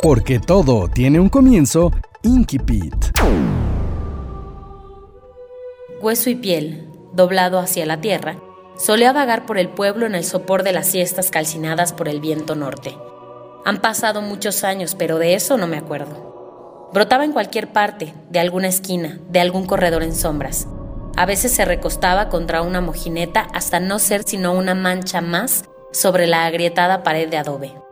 Porque todo tiene un comienzo, Inkipit. Hueso y piel, doblado hacia la tierra, solía vagar por el pueblo en el sopor de las siestas calcinadas por el viento norte. Han pasado muchos años, pero de eso no me acuerdo. Brotaba en cualquier parte, de alguna esquina, de algún corredor en sombras. A veces se recostaba contra una mojineta hasta no ser sino una mancha más sobre la agrietada pared de adobe.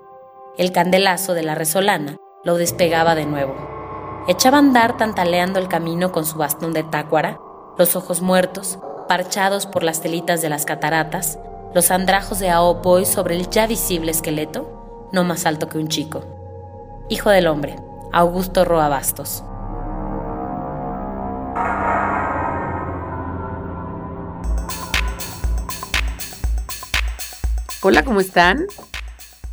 El candelazo de la resolana lo despegaba de nuevo. Echaba a andar tantaleando el camino con su bastón de tácuara, los ojos muertos, parchados por las telitas de las cataratas, los andrajos de Aopoy sobre el ya visible esqueleto, no más alto que un chico. Hijo del hombre, Augusto Roa Bastos. Hola, ¿cómo están?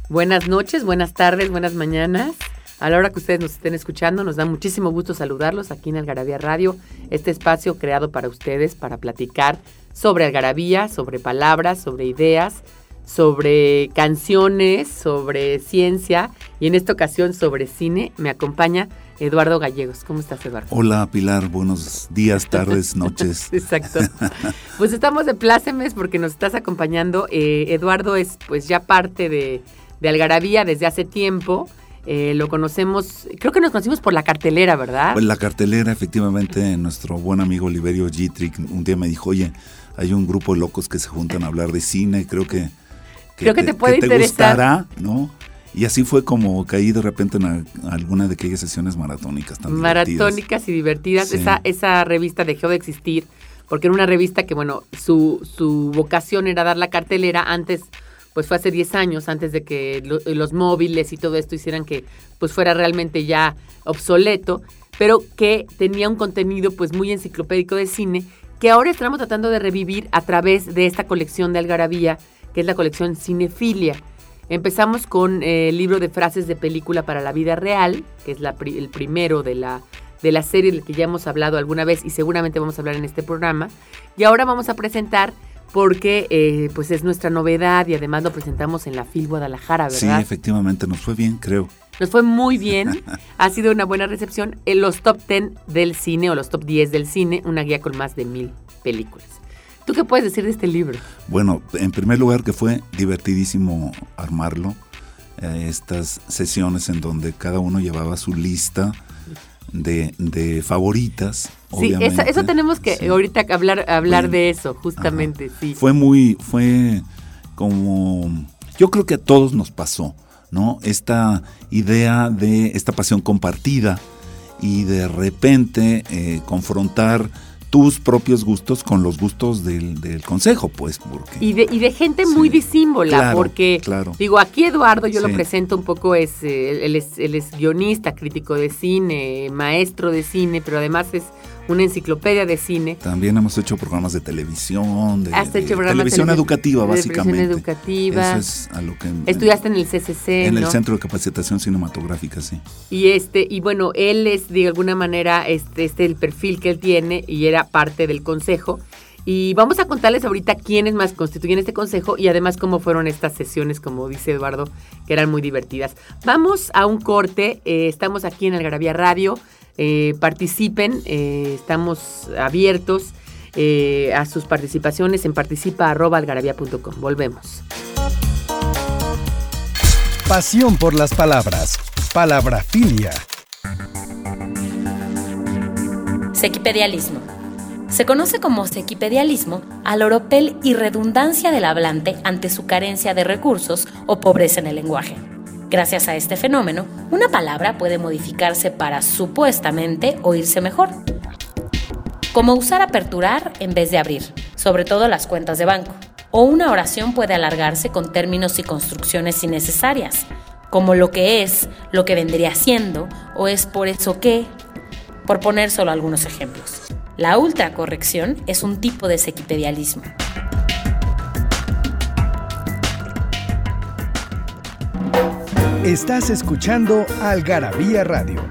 Buenas noches, buenas tardes, buenas mañanas. A la hora que ustedes nos estén escuchando, nos da muchísimo gusto saludarlos aquí en Algarabía Radio, este espacio creado para ustedes para platicar sobre algarabía, sobre palabras, sobre ideas, sobre canciones, sobre ciencia y en esta ocasión sobre cine. Me acompaña Eduardo Gallegos. ¿Cómo estás, Eduardo? Hola, Pilar. Buenos días, tardes, noches. Exacto. Pues estamos de plácemes porque nos estás acompañando. Eh, Eduardo es pues ya parte de, de Algarabía desde hace tiempo. Eh, lo conocemos, creo que nos conocimos por la cartelera, ¿verdad? Pues la cartelera, efectivamente, nuestro buen amigo Oliverio Gitrick un día me dijo, oye, hay un grupo de locos que se juntan a hablar de cine, creo que, creo que te, puede interesar. gustará, ¿no? Y así fue como caí de repente en alguna de aquellas sesiones maratónicas tan Maratónicas y divertidas. Esa, esa revista dejó de existir porque era una revista que, bueno, su, su vocación era dar la cartelera antes pues fue hace 10 años antes de que los móviles y todo esto hicieran que pues fuera realmente ya obsoleto, pero que tenía un contenido pues muy enciclopédico de cine que ahora estamos tratando de revivir a través de esta colección de Algarabía, que es la colección Cinefilia. Empezamos con eh, el libro de frases de película para la vida real, que es el primero de la, de la serie del que ya hemos hablado alguna vez y seguramente vamos a hablar en este programa. Y ahora vamos a presentar porque eh, pues es nuestra novedad y además lo presentamos en la FIL Guadalajara, ¿verdad? Sí, efectivamente, nos fue bien, creo. Nos fue muy bien, ha sido una buena recepción en los top 10 del cine o los top 10 del cine, una guía con más de mil películas. ¿Tú qué puedes decir de este libro? Bueno, en primer lugar que fue divertidísimo armarlo, eh, estas sesiones en donde cada uno llevaba su lista de, de favoritas. Sí, eso, tenemos que ahorita hablar, hablar de eso, justamente, sí. Fue muy, fue como, yo creo que a todos nos pasó, ¿no? Esta idea de esta pasión compartida y de repente eh, confrontar tus propios gustos con los gustos del, consejo, pues. Porque, y, de, y de gente muy disímbola, porque, digo, aquí Eduardo yo lo presento un poco, es, eh, él, es, él es guionista, crítico de cine, maestro de cine, pero además es una enciclopedia de cine. También hemos hecho programas de televisión, de, televisión educativa, básicamente. Televisión educativa. Eso es a lo que estudiaste en el CCC, en el Centro de Capacitación Cinematográfica, sí. Y este y bueno, él es de alguna manera este este el perfil que él tiene y era parte del consejo. Y vamos a contarles ahorita quiénes más constituyen este consejo y además cómo fueron estas sesiones, como dice Eduardo, que eran muy divertidas. Vamos a un corte, eh, estamos aquí en Algarabía Radio. Eh, participen, eh, estamos abiertos eh, a sus participaciones en participa.algarabía.com. Volvemos. Pasión por las palabras. Palabrafilia. Sequipedialismo. Se conoce como sequipedialismo al oropel y redundancia del hablante ante su carencia de recursos o pobreza en el lenguaje. Gracias a este fenómeno, una palabra puede modificarse para supuestamente oírse mejor. Como usar aperturar en vez de abrir, sobre todo las cuentas de banco. O una oración puede alargarse con términos y construcciones innecesarias, como lo que es, lo que vendría siendo, o es por eso que, por poner solo algunos ejemplos. La ultracorrección es un tipo de sequipedialismo. Estás escuchando Algarabía Radio.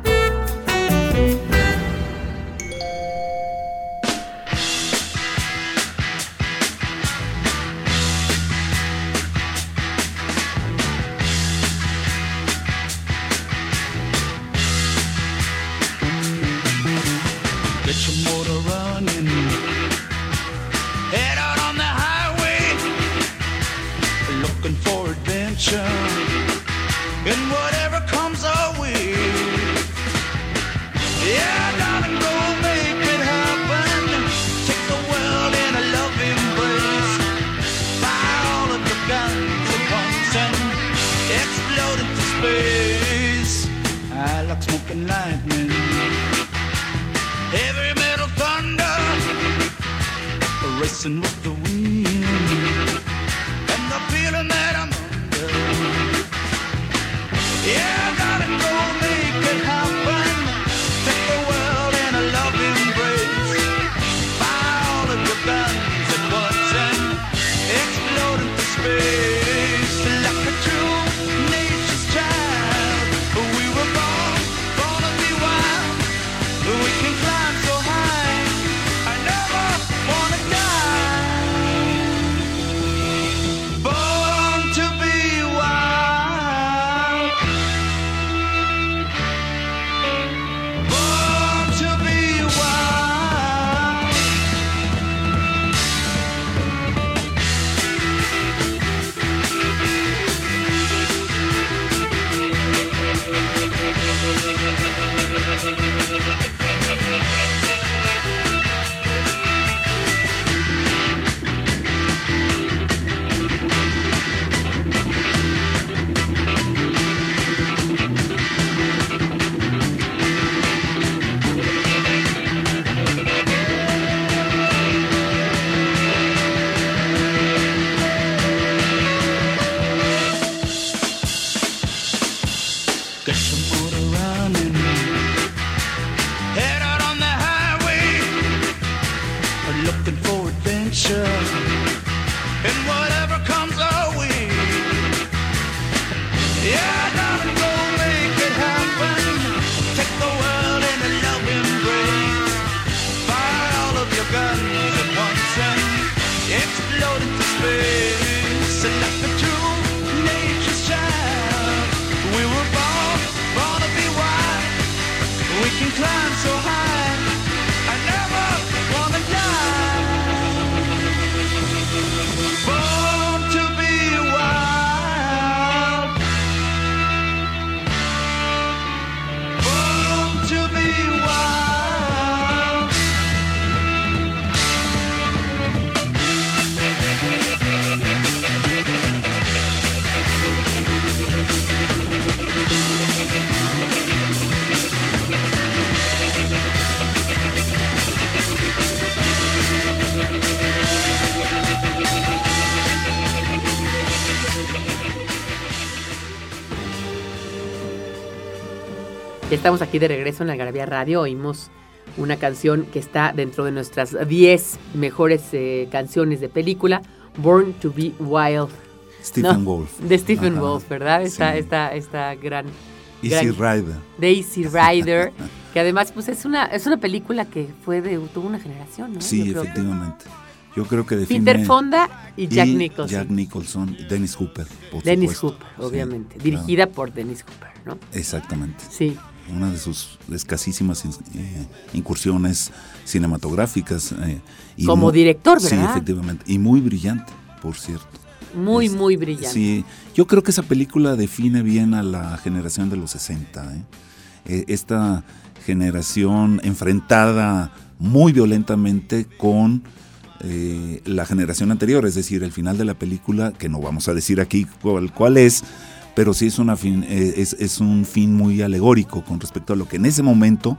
Estamos aquí de regreso en la Garabía Radio. Oímos una canción que está dentro de nuestras 10 mejores eh, canciones de película, Born to be Wild. Stephen Wolf. De Stephen Wolf, ¿verdad? Esta, esta, esta gran... Easy Rider. De Easy Rider, que además pues es una, es una película que fue de toda una generación, ¿no? Sí, efectivamente. Yo creo que define... Peter Fonda y Jack Nicholson. Jack Nicholson y Dennis Hooper, por Dennis Hooper, obviamente. dirigida por Dennis Hooper, ¿no? Exactamente. Sí una de sus escasísimas eh, incursiones cinematográficas. Eh, y Como director, ¿verdad? Sí, efectivamente. Y muy brillante, por cierto. Muy, muy brillante. Sí, yo creo que esa película define bien a la generación de los 60. ¿eh? esta generación enfrentada muy violentamente con la generación anterior, es decir, el final de la película, que no vamos a decir aquí cuál, cuál es, pero sí es, una fin, eh, es, un fin muy alegórico con respecto a lo que en ese momento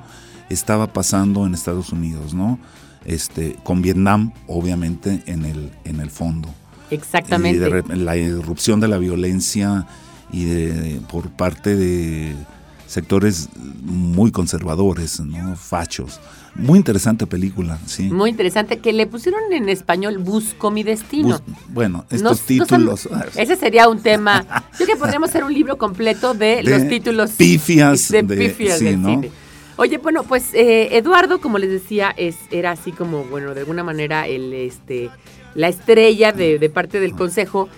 estaba pasando en Estados Unidos, ¿no? Este, con Vietnam, obviamente, en el, en el fondo. Exactamente. la irrupción de la violencia y de, por parte de sectores muy conservadores, ¿no? Fachos. Muy interesante película, sí. Muy interesante, que le pusieron en español Busco mi destino. bueno, estos títulos. ese sería un tema. Yo que podríamos hacer un libro completo de, los títulos. Pifias. De, pifias del cine. Oye, bueno, pues eh, Eduardo, como les decía, es, era así como, bueno, de alguna manera el, este, la estrella de, de parte del consejo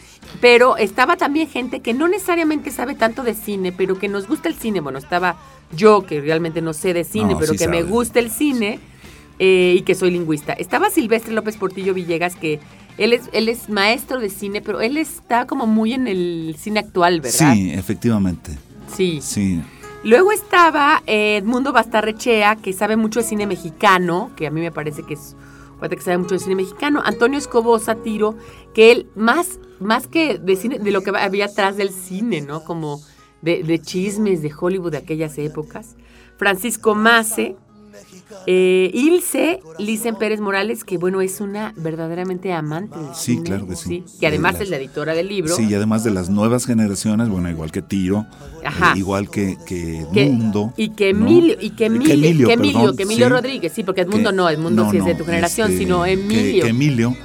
pero estaba también gente que no necesariamente sabe tanto de cine, pero que nos gusta el cine. Bueno, estaba yo, que realmente no sé de cine, pero que me gusta el cine eh, y que soy lingüista. Estaba Silvestre López Portillo Villegas, que él es, él es maestro de cine, pero él está como muy en el cine actual, ¿verdad? Sí, efectivamente. Sí. Sí. Luego estaba Edmundo Bastarrechea, que sabe mucho de cine mexicano, que a mí me parece que es que sabe mucho de cine mexicano. Antonio Escobosa Tiro, que él más, más que de cine, de lo que había atrás del cine, ¿no? Como de, de chismes de Hollywood de aquellas épocas. Francisco Mace, eh, Ilse Licen Pérez Morales, que bueno, es una verdaderamente amante del Sí, claro que sí. Y además es la editora del libro. Sí, y además de las nuevas generaciones, bueno, igual que Tiro, eh, igual que, que Mundo. Y que Emilio, y que Emilio, que Emilio, que Emilio, Rodríguez, sí, porque Edmundo no, Edmundo sí es de tu generación, este, sino Emilio. Que, Emilio,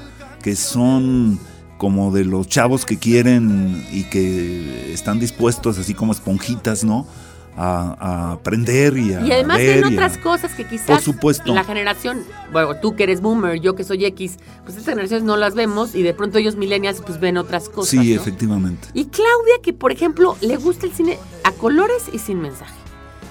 que son como de los chavos que quieren y que están dispuestos, así como esponjitas, ¿no? A, aprender y a Y además ver en otras cosas que quizás la generación, bueno, tú que eres boomer, yo que soy X, pues estas generaciones no las vemos y de pronto ellos millennials pues ven otras cosas. Sí, efectivamente. Y Claudia que por ejemplo le gusta el cine a colores y sin mensaje,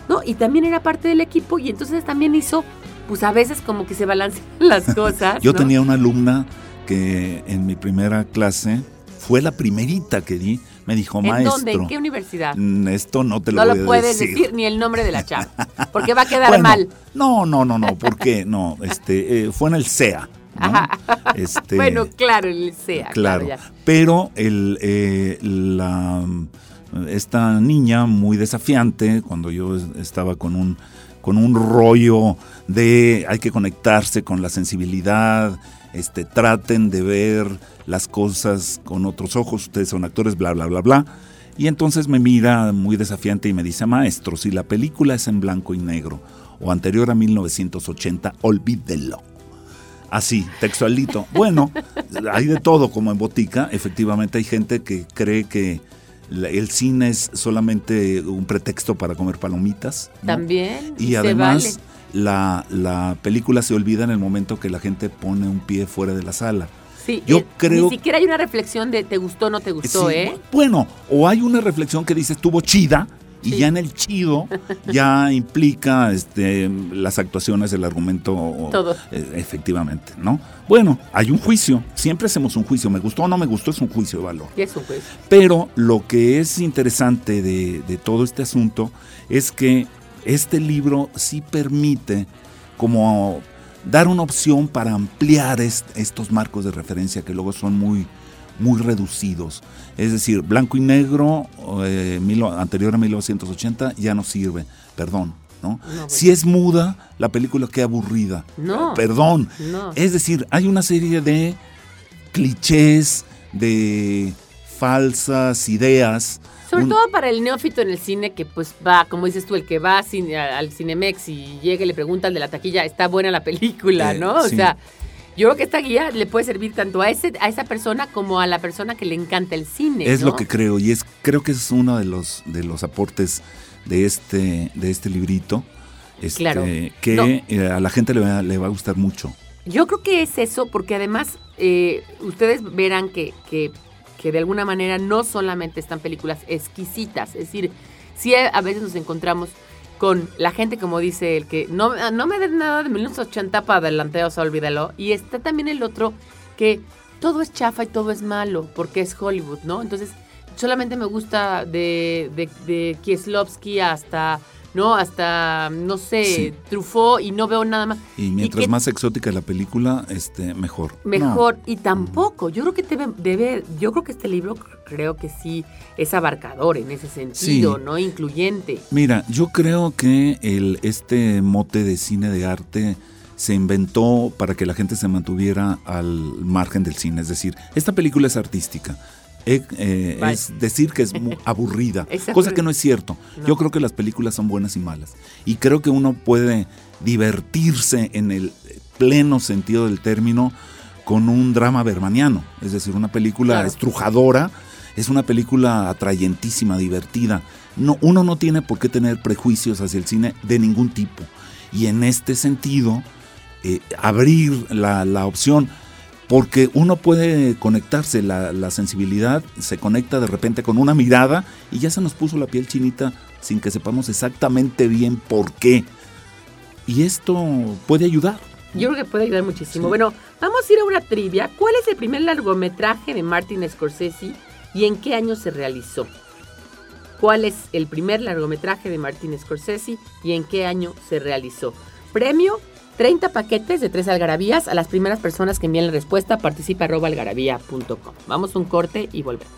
¿no? Y también era parte del equipo y entonces también hizo, pues a veces como que se balancean las cosas. yo tenía una alumna que en mi primera clase fue la primerita que di me dijo, maestro. ¿En dónde? ¿En qué universidad? Mm, esto no te lo voy a decir. No lo puedes decir ni el nombre de la chava, porque va a quedar mal. No, no, no, no, porque no, este, eh, fue en el CEA. Este, bueno, claro, el CEA. Claro, pero el, eh, la, esta niña muy desafiante, cuando yo estaba con un, con un rollo de hay que conectarse con la sensibilidad, este, traten de ver las cosas con otros ojos, ustedes son actores, bla, bla, bla, bla. Y entonces me mira muy desafiante y me dice, maestro, si la película es en blanco y negro o anterior a 1980, olvídelo. Así, textualito. Bueno, hay de todo como en botica. Efectivamente hay gente que cree que el cine es solamente un pretexto para comer palomitas. También. Y, además la, la película se olvida en el momento que la gente pone un pie fuera de la sala. Sí, yo eh, creo. Ni siquiera hay una reflexión de te gustó o no te gustó, ¿eh? Bueno, o hay una reflexión que dice estuvo chida. Y ya en el chido ya implica este, las actuaciones, el argumento. Todo. Eh, efectivamente, ¿no? Bueno, hay un juicio. Siempre hacemos un juicio. Me gustó o no me gustó, es un juicio de valor. es un juicio. Pero lo que es interesante de, de todo este asunto es que este libro sí permite como dar una opción para ampliar estos marcos de referencia que luego son muy, muy reducidos. Es decir, blanco y negro, eh, anterior a 1980, ya no sirve, perdón. ¿no? si es muda, la película queda aburrida. No. Perdón. Es decir, hay una serie de clichés, de falsas ideas sobre todo para el neófito en el cine que pues va, como dices tú, el que va al Cinemex y llega y le pregunta al de la taquilla, está buena la película, eh, ¿no? O sea, yo creo que esta guía le puede servir tanto a ese a esa persona como a la persona que le encanta el cine. Es lo que creo y es creo que es uno de los de los aportes de este de este librito. Este, claro. que eh, a la gente le va, le va a gustar mucho. Yo creo que es eso, porque además eh, ustedes verán que, que que de alguna manera no solamente están películas exquisitas, es decir, si a veces nos encontramos con la gente, como dice el que no, no me den nada de 1980 para adelante, o sea, olvídalo. Y está también el otro que todo es chafa y todo es malo, porque es Hollywood, ¿no? Entonces, solamente me gusta de, de, de Kieslowski hasta ¿no? Hasta, no sé, Truffaut y no veo nada más. Y mientras más exótica la película, este, mejor. Mejor. Y tampoco, yo creo que debe, debe, yo creo que este libro creo que sí es abarcador en ese sentido, ¿no? Incluyente. Mira, yo creo que el, este mote de cine de arte se inventó para que la gente se mantuviera al margen del cine. Es decir, esta película es artística eh, es decir que es aburrida, cosa que no es cierto. Yo creo que las películas son buenas y malas. Y creo que uno puede divertirse en el pleno sentido del término con un drama bermaniano, es decir, una película estrujadora, es una película atrayentísima, divertida. No, uno no tiene por qué tener prejuicios hacia el cine de ningún tipo. Y en este sentido, eh, abrir la, la opción porque uno puede conectarse, la, sensibilidad se conecta de repente con una mirada y ya se nos puso la piel chinita sin que sepamos exactamente bien por qué. Y esto puede ayudar. Yo creo que puede ayudar muchísimo. Bueno, vamos a ir a una trivia. ¿Cuál es el primer largometraje de Martin Scorsese y en qué año se realizó? ¿Cuál es el primer largometraje de Martin Scorsese y en qué año se realizó? Premio 30 paquetes de tres algarabías a las primeras personas que envíen la respuesta. Participa arroba. Vamos un corte y volvemos.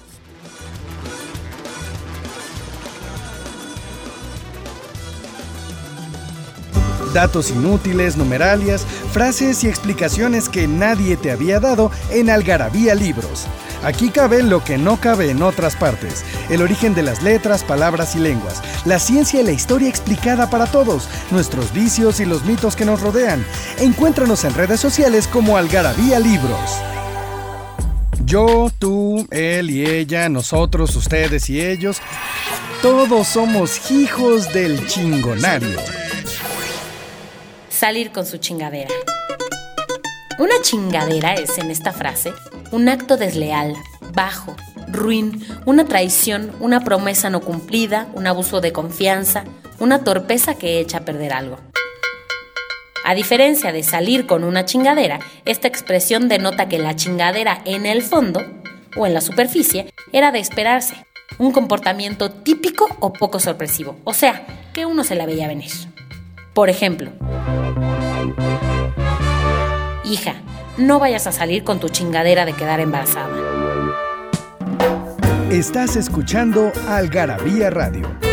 Datos inútiles, numeralias, frases y explicaciones que nadie te había dado en Algarabía Libros. Aquí cabe lo que no cabe en otras partes. El origen de las letras, palabras y lenguas. La ciencia y la historia explicada para todos. Nuestros vicios y los mitos que nos rodean. Encuéntranos en redes sociales como Algarabía Libros. Yo, tú, él y ella, nosotros, ustedes y ellos. Todos somos hijos del chingonario. Salir con su chingadera. Una chingadera es, en esta frase, un acto desleal, bajo, ruin, una traición, una promesa no cumplida, un abuso de confianza, una torpeza que echa a perder algo. A diferencia de salir con una chingadera, esta expresión denota que la chingadera en el fondo, o en la superficie, era de esperarse, un comportamiento típico o poco sorpresivo, o sea, que uno se la veía venir. Por ejemplo, hija, no vayas a salir con tu chingadera de quedar embarazada. Estás escuchando Algarabía Radio.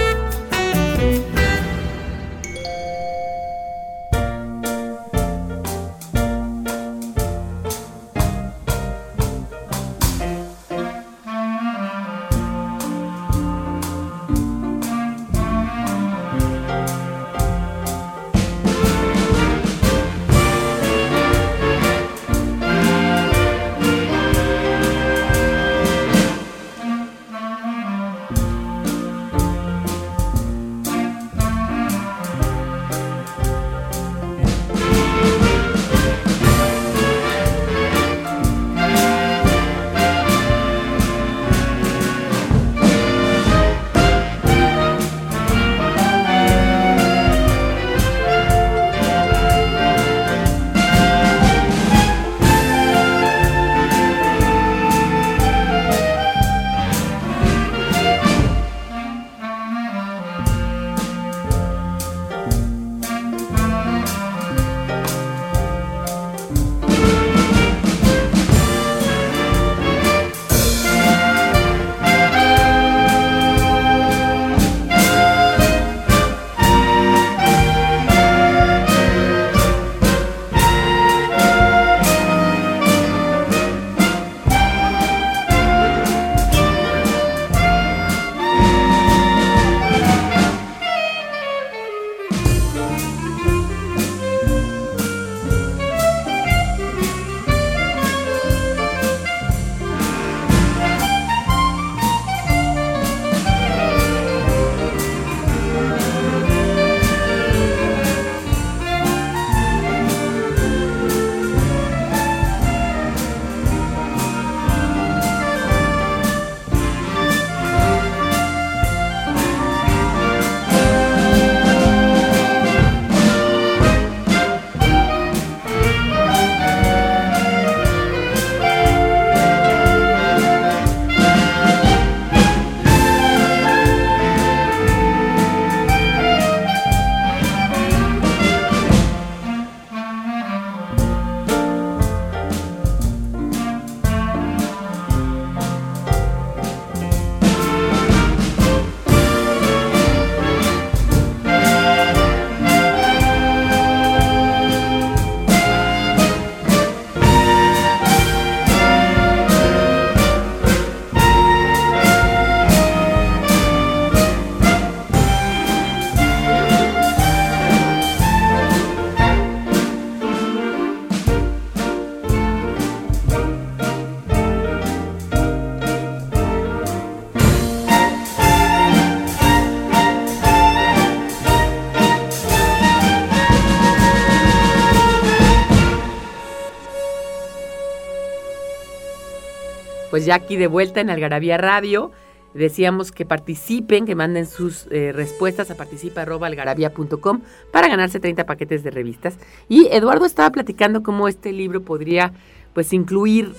Pues ya aquí de vuelta en Algarabía Radio. Decíamos que participen, que manden sus eh, respuestas a participa.algarabía.com para ganarse 30 paquetes de revistas. Y Eduardo estaba platicando cómo este libro podría pues incluir,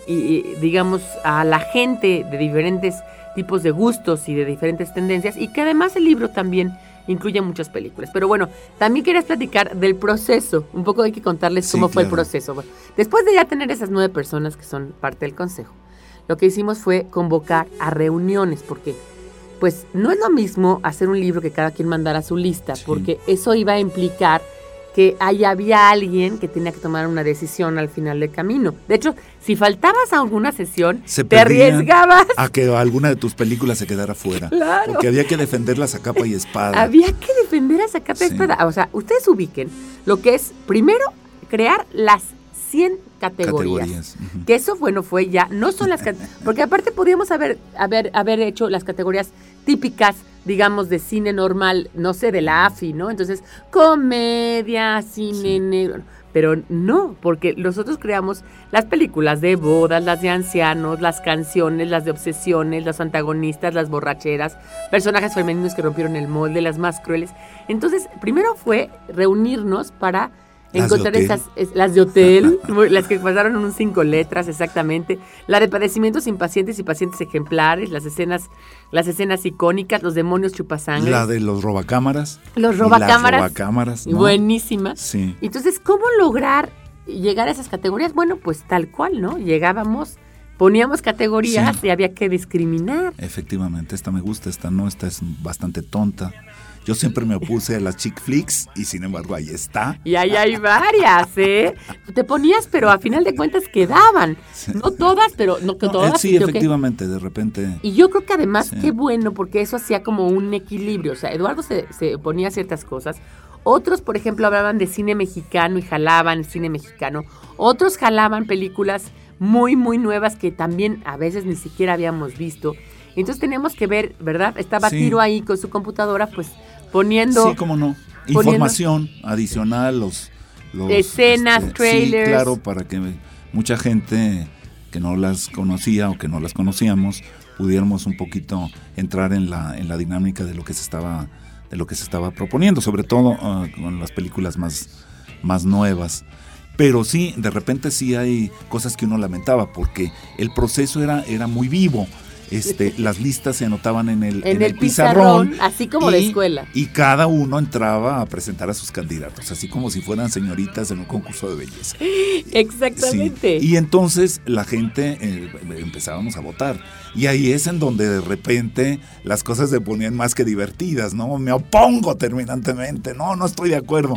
digamos, a la gente de diferentes tipos de gustos y de diferentes tendencias y que además el libro también incluye muchas películas. Pero bueno, también querías platicar del proceso. Un poco hay que contarles cómo fue el proceso. después de ya tener esas nueve personas que son parte del consejo, lo que hicimos fue convocar a reuniones, porque pues no es lo mismo hacer un libro que cada quien mandara su lista, porque eso iba a implicar que ahí había alguien que tenía que tomar una decisión al final del camino. De hecho, si faltabas a alguna sesión, te arriesgabas a que alguna de tus películas se quedara fuera. Claro. Porque había que defenderlas a capa y espada. Había que defenderlas a capa y espada. O sea, ustedes ubiquen lo que es, primero, crear las 100 categorías. Que eso, bueno, fue ya, no son las porque aparte podíamos haber, haber, haber hecho las categorías típicas digamos, de cine normal, no sé, de la AFI, ¿no? Entonces, comedia, cine negro. Pero no, porque nosotros creamos las películas de bodas, las de ancianos, las canciones, las de obsesiones, los antagonistas, las borracheras, personajes femeninos que rompieron el molde, las más crueles. Entonces, primero fue reunirnos para encontrar esas, las de hotel, las que pasaron en un cinco letras exactamente, la de padecimientos impacientes y pacientes ejemplares, las escenas, las escenas icónicas, los demonios chupasangres. La de los robacámaras. Los robacámaras. Las robacámaras. Buenísima. Sí. Entonces, ¿cómo lograr llegar a esas categorías? Bueno, pues tal cual, ¿no? Llegábamos poníamos categorías y había que discriminar. Efectivamente, esta me gusta, esta no, esta es bastante tonta. Yo siempre me opuse a las chick flicks y sin embargo ahí está. Y ahí hay varias, ¿eh? Te ponías, pero a final de cuentas quedaban. No todas, pero no que todas. Sí, efectivamente, de repente. Y yo creo que además, qué bueno, porque eso hacía como un equilibrio. O sea, Eduardo se, se ponía ciertas cosas. Otros, por ejemplo, hablaban de cine mexicano y jalaban cine mexicano. Otros jalaban películas muy, muy nuevas que también a veces ni siquiera habíamos visto. Entonces teníamos que ver, ¿verdad? Estaba Tiro ahí con su computadora, pues poniendo... Sí, cómo no. Información adicional, los... escenas, este, trailers. Sí, claro, para que mucha gente que no las conocía o que no las conocíamos pudiéramos un poquito entrar en la, en la dinámica de lo que se estaba de lo que se estaba proponiendo, sobre todo ah, con las películas más, más nuevas. Pero sí, de repente sí hay cosas que uno lamentaba, porque el proceso era, era muy vivo este, las listas se anotaban en el, en, el, pizarrón, así como de escuela. Y cada uno entraba a presentar a sus candidatos, así como si fueran señoritas en un concurso de belleza. Exactamente. Y entonces la gente eh, empezábamos a votar. Y ahí es en donde de repente las cosas se ponían más que divertidas, ¿no? Me opongo terminantemente, no, no estoy de acuerdo.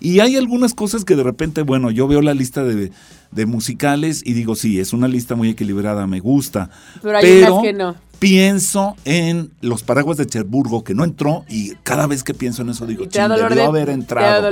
Y hay algunas cosas que de repente, bueno, yo veo la lista de, musicales y digo, sí, es una lista muy equilibrada, me gusta. Pero hay unas que no. Pienso en los paraguas de Cherburgo, que no entró, y cada vez que pienso en eso digo, ching, debió haber entrado.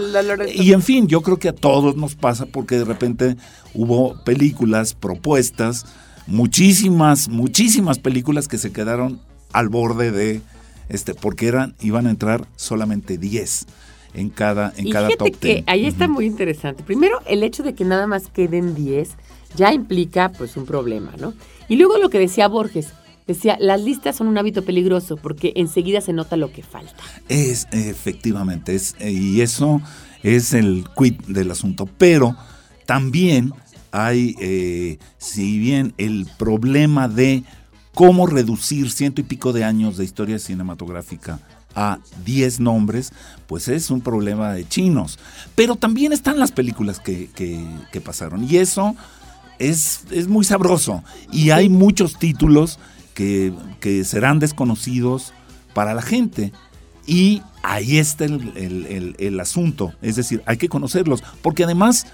Y en fin, yo creo que a todos nos pasa porque de repente hubo películas, propuestas, muchísimas, muchísimas películas que se quedaron al borde de, este, porque eran, iban a entrar solamente 10 en cada, en cada top que ahí está muy interesante. Primero, el hecho de que nada más queden 10 ya implica pues un problema, ¿no? Y luego lo que decía Borges, decía, las listas son un hábito peligroso porque enseguida se nota lo que falta. Es, efectivamente, es, y eso es el quid del asunto, pero también hay, eh, si bien el problema de cómo reducir ciento y pico de años de historia cinematográfica a 10 nombres, pues es un problema de chinos. Pero también están las películas que, que, pasaron y eso es, es, muy sabroso. Y hay muchos títulos que, que, serán desconocidos para la gente. Y ahí está el, el, el asunto, es decir, hay que conocerlos, porque además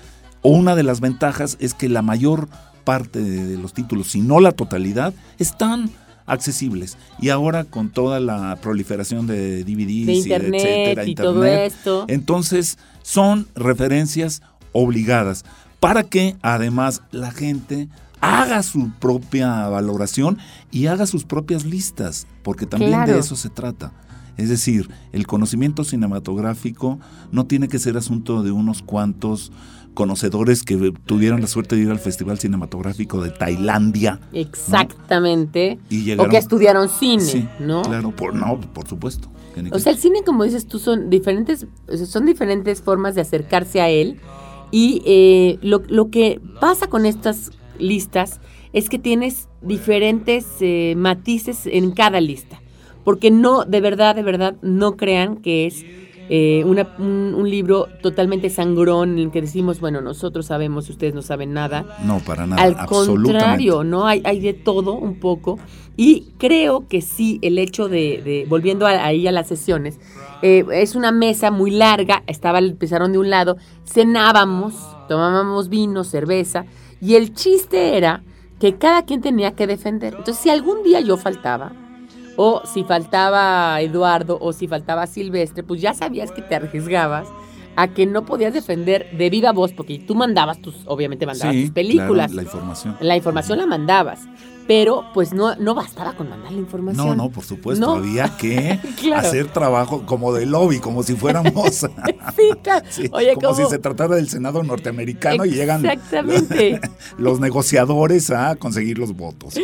una de las ventajas es que la mayor parte de los títulos, si no la totalidad, están accesibles. Y ahora con toda la proliferación de DVDs, de internet, y etcétera, y todo esto. entonces son referencias obligadas para que además la gente haga su propia valoración y haga sus propias listas, porque también de eso se trata. Es decir, el conocimiento cinematográfico no tiene que ser asunto de unos cuantos conocedores que tuvieron la suerte de ir al Festival Cinematográfico de Tailandia. Exactamente. o que estudiaron cine, ¿no? Claro, por, no, por supuesto. O sea, el cine, como dices tú, son diferentes, son diferentes formas de acercarse a él. Y eh, lo, lo, que pasa con estas listas es que tienes diferentes eh, matices en cada lista. Porque no, de verdad, de verdad, no crean que es eh, un, libro totalmente sangrón en el que decimos, bueno, nosotros sabemos, ustedes no saben nada. No, para nada. Al contrario, ¿no? Hay, hay de todo un poco. Y creo que sí, el hecho de, volviendo ahí a las sesiones, eh, es una mesa muy larga, estaba el pizarrón de un lado, cenábamos, tomábamos vino, cerveza, y el chiste era que cada quien tenía que defender. Entonces, si algún día yo faltaba, o si faltaba Eduardo o si faltaba Silvestre, pues ya sabías que te arriesgabas a que no podías defender de viva voz, porque tú mandabas tus, obviamente mandabas tus películas. la información. La información la mandabas pero pues no, no bastaba con mandar la información. No, no, por supuesto, había que hacer trabajo como de lobby, como si fuéramos sí, claro. como, si se tratara del Senado norteamericano y llegan los negociadores a conseguir los votos.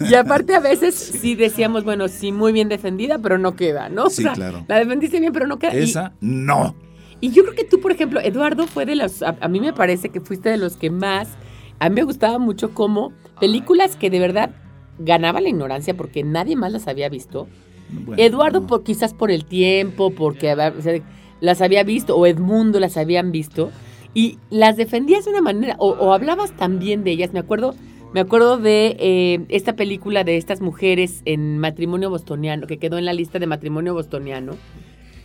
Y aparte a veces sí decíamos, bueno, sí, muy bien defendida, pero no queda, ¿no? Sí, claro. La defendiste bien, pero no queda. Esa, no. Y yo creo que tú, por ejemplo, Eduardo fue de los, a mí me parece que fuiste de los que más a mí me gustaba mucho cómo películas que de verdad ganaban la ignorancia porque nadie más las había visto. Eduardo, por, quizás por el tiempo, porque las había visto, o Edmundo las habían visto, y las defendías de una manera, o, hablabas también de ellas. Me acuerdo, me acuerdo de eh, esta película de estas mujeres en matrimonio bostoniano, que quedó en la lista de matrimonio bostoniano,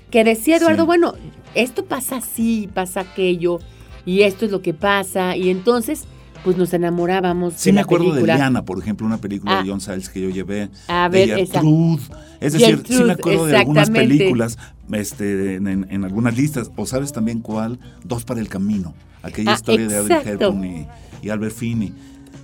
que decía Eduardo, bueno, esto pasa así, pasa aquello, y esto es lo que pasa, y entonces pues nos enamorábamos. Sí, me acuerdo de Diana, por ejemplo, una película de ah. John Sayles que yo llevé. A ver, de Gertrude. Es decir, sí me acuerdo de algunas películas este, en, algunas listas. O sabes también cuál, Dos para el Camino. Aquella ah, historia de Audrey Hepburn y, Albert Finney.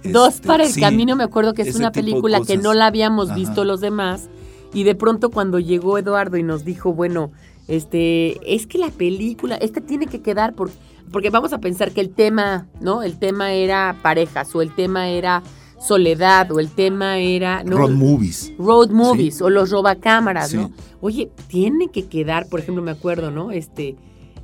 Dos este, para el Camino, me acuerdo que es una película que no la habíamos visto los demás. Y de pronto cuando llegó Eduardo y nos dijo, bueno, este, es que la película, esta tiene que quedar porque porque vamos a pensar que el tema, ¿no? El tema era parejas o el tema era soledad o el tema era road movies. Road movies o los robacámaras no oye tiene que quedar por ejemplo me acuerdo no este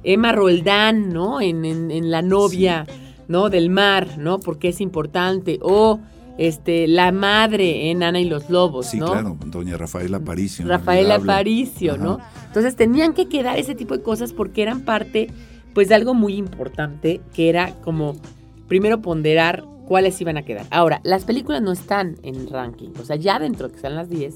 Emma Roldán no en, en, la novia no del mar no porque es importante. O este la madre en Ana y los lobos sí claro doña Rafaela Aparicio Rafaela Aparicio no entonces tenían que quedar ese tipo de cosas porque eran parte pues de algo muy importante que era como primero ponderar cuáles iban a quedar. Ahora, las películas no están en ranking, o sea, ya dentro de que están las 10,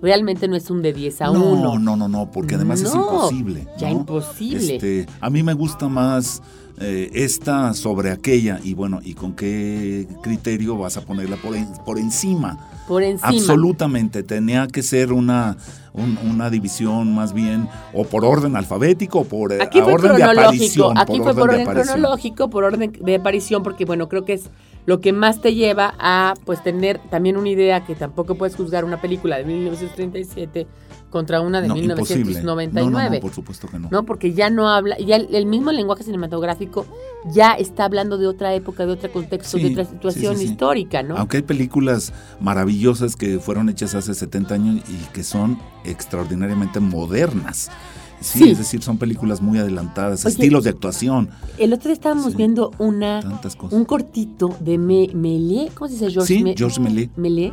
realmente no es un de 10 a 1. No, no, no, no, porque además es imposible. Ya imposible. Este, a mí me gusta más eh, esta sobre aquella y bueno, ¿y con qué criterio vas a ponerla por, por encima? Por encima. Absolutamente, tenía que ser una, una división más bien o por orden alfabético o por eh, Aquí fue orden de aparición. Aquí fue por orden cronológico, por orden de aparición, porque bueno, creo que es lo que más te lleva a pues tener también una idea que tampoco puedes juzgar una película de 1937 contra una de 1999. No, por supuesto que no. No, porque ya no habla, ya el, mismo lenguaje cinematográfico ya está hablando de otra época, de otro contexto, de otra situación histórica, ¿no? Aunque hay películas maravillosas que fueron hechas hace 70 años y que son extraordinariamente modernas. Sí, es decir, son películas muy adelantadas, estilos de actuación. El otro día estábamos viendo una un cortito de Me, ¿cómo se dice? George sí, George Méliès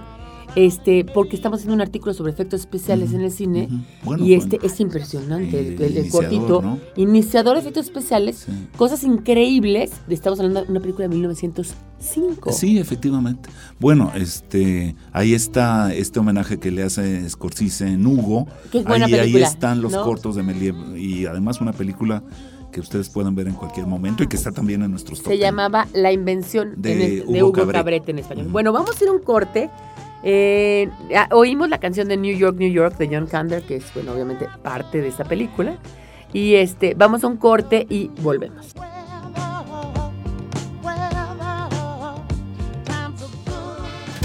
este, porque estamos haciendo un artículo sobre efectos especiales en el cine y este es impresionante, el, cortito, iniciador de efectos especiales, cosas increíbles, estamos hablando de una película de 1905. Sí, efectivamente. Bueno, este, ahí está este homenaje que le hace Scorsese en Hugo, ahí, ahí están los cortos de Méliès. Y además una película que ustedes pueden ver en cualquier momento y que está también en nuestros Se llamaba La invención de, Hugo, Cabret. en español. Bueno, vamos a ir a un corte eh, oímos la canción de New York, New York de John Kander, que es, bueno, obviamente parte de esta película. Y este, vamos a un corte y volvemos.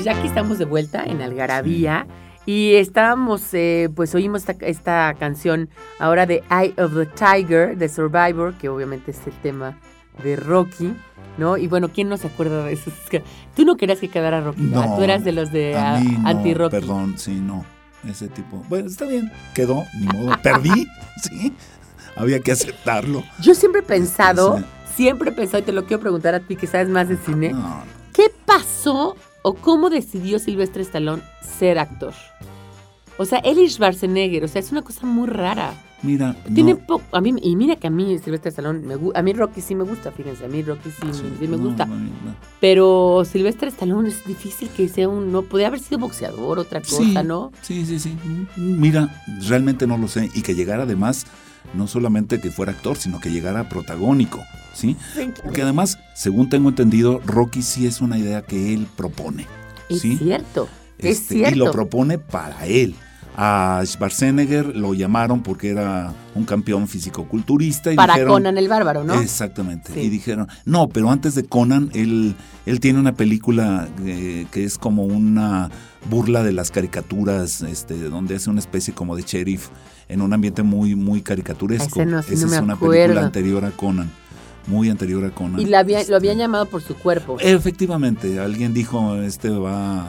Pues ya aquí estamos de vuelta en Algarabía y estábamos, eh, pues oímos esta, canción ahora de Eye of the Tiger de Survivor, que obviamente es el tema de Rocky, ¿no? Y bueno, ¿quién no se acuerda de eso? Tú no querías que quedara Rocky, no, tú eras de los de anti-Rocky. Perdón, sí, no, ese tipo. Bueno, está bien, quedó, ni modo, perdí, sí. había que aceptarlo. Yo siempre he pensado, siempre he pensado, y te lo quiero preguntar a ti que sabes más de cine, ¿qué pasó o cómo decidió Silvestre Stallone ser actor? O sea, él Schwarzenegger, o sea, es una cosa muy rara. Mira, tiene a mí y mira que a mí Silvestre Stallone me a mí Rocky sí me gusta, fíjense, a mí Rocky sí, sí, me gusta. Pero Silvestre Stallone es difícil que sea un no podría haber sido boxeador, otra cosa, ¿no? Sí, sí, sí. Mira, realmente no lo sé y que llegara además no solamente que fuera actor, sino que llegara protagónico, ¿sí? Porque además, según tengo entendido, Rocky sí es una idea que él propone. Es cierto. es cierto. Este, y lo propone para él. A Schwarzenegger lo llamaron porque era un campeón fisicoculturista. Y Para Conan el Bárbaro, ¿no? Exactamente. Y dijeron, no, pero antes de Conan, él, él tiene una película eh, que es como una burla de las caricaturas, este, donde hace una especie como de sheriff en un ambiente muy, muy caricaturesco. Esa es una película anterior a Conan muy anterior a Conan. Y lo habían este, llamado por su cuerpo. Efectivamente, alguien dijo, este va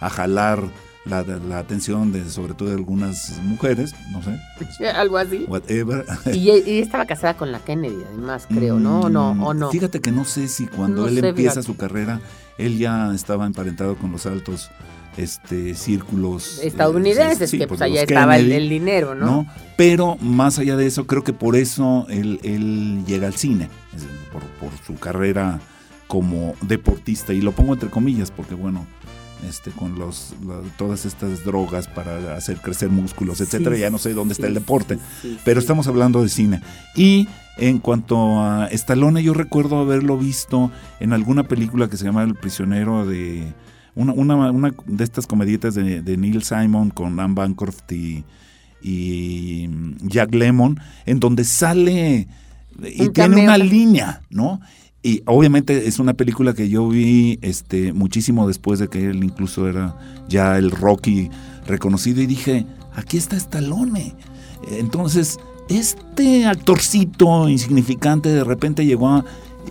a jalar la, la, atención de sobre todo de algunas mujeres, no sé. Algo así. Whatever. Y, estaba casada con la Kennedy, además, creo, ¿no? no, o no. Fíjate que no sé si cuando él empieza su carrera, él ya estaba emparentado con los altos este círculos eh, estadounidenses, que pues, pues allá estaba el, dinero, ¿no? Pero más allá de eso, creo que por eso él, él llega al cine, por, por su carrera como deportista, y lo pongo entre comillas, porque bueno, este, con los, todas estas drogas para hacer crecer músculos, etcétera. ya no sé dónde está el deporte, pero estamos hablando de cine. Y en cuanto a Stallone, yo recuerdo haberlo visto en alguna película que se llama El prisionero de una, una, de estas comedietas de, Neil Simon con Anne Bancroft y, y Jack Lemon, en donde sale y tiene una línea, ¿no? Y obviamente es una película que yo vi este, muchísimo después de que él incluso era ya el Rocky reconocido y dije, aquí está Stallone. Entonces, este actorcito insignificante de repente llegó a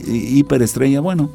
hiperestrella, bueno,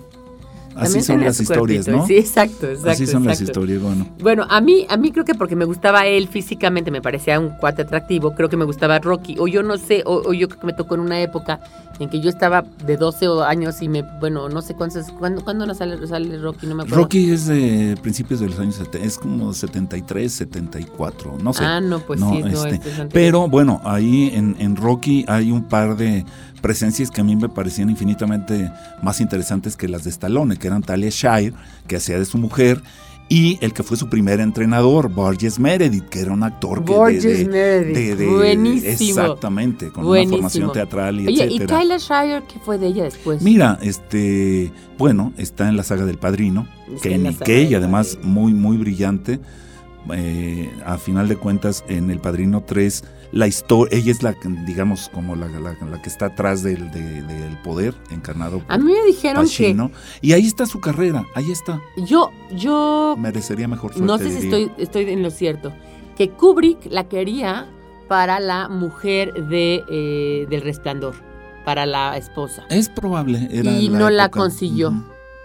Así son las historias, ¿no? Sí, exacto, exacto. Así son las historias, bueno. Bueno, a mí, a mí creo que porque me gustaba él físicamente, me parecía un cuate atractivo, creo que me gustaba Rocky, o yo no sé, o, yo creo que me tocó en una época en que yo estaba de 12 años y me, bueno, no sé cuántos, ¿cuándo, ¿cuándo sale, sale Rocky? No me acuerdo. Rocky es de principios de los años 70, es como 73, 74, no sé. Ah, no, pues sí, no, este, este Pero bueno, ahí en, en Rocky hay un par de presencias que a mí me parecían infinitamente más interesantes que las de Stallone, que eran Talia Shire, que hacía de su mujer, y el que fue su primer entrenador, Borges Meredith, que era un actor que Borges Meredith, buenísimo. Exactamente, con una formación teatral y Oye, ¿y Talia Shire qué fue de ella después? Mira, este, bueno, está en la saga del Padrino, que ni que y además muy, muy brillante. Eh, a final de cuentas, en El Padrino 3 la historia, ella es la, digamos, como la, la, que está atrás del, del poder encarnado por A mí me dijeron que... Y ahí está su carrera, ahí está. Yo, yo... Merecería mejor suerte, No sé si estoy, estoy en lo cierto, que Kubrick la quería para la mujer de, eh, del resplandor, para la esposa. Es probable. Era y no la consiguió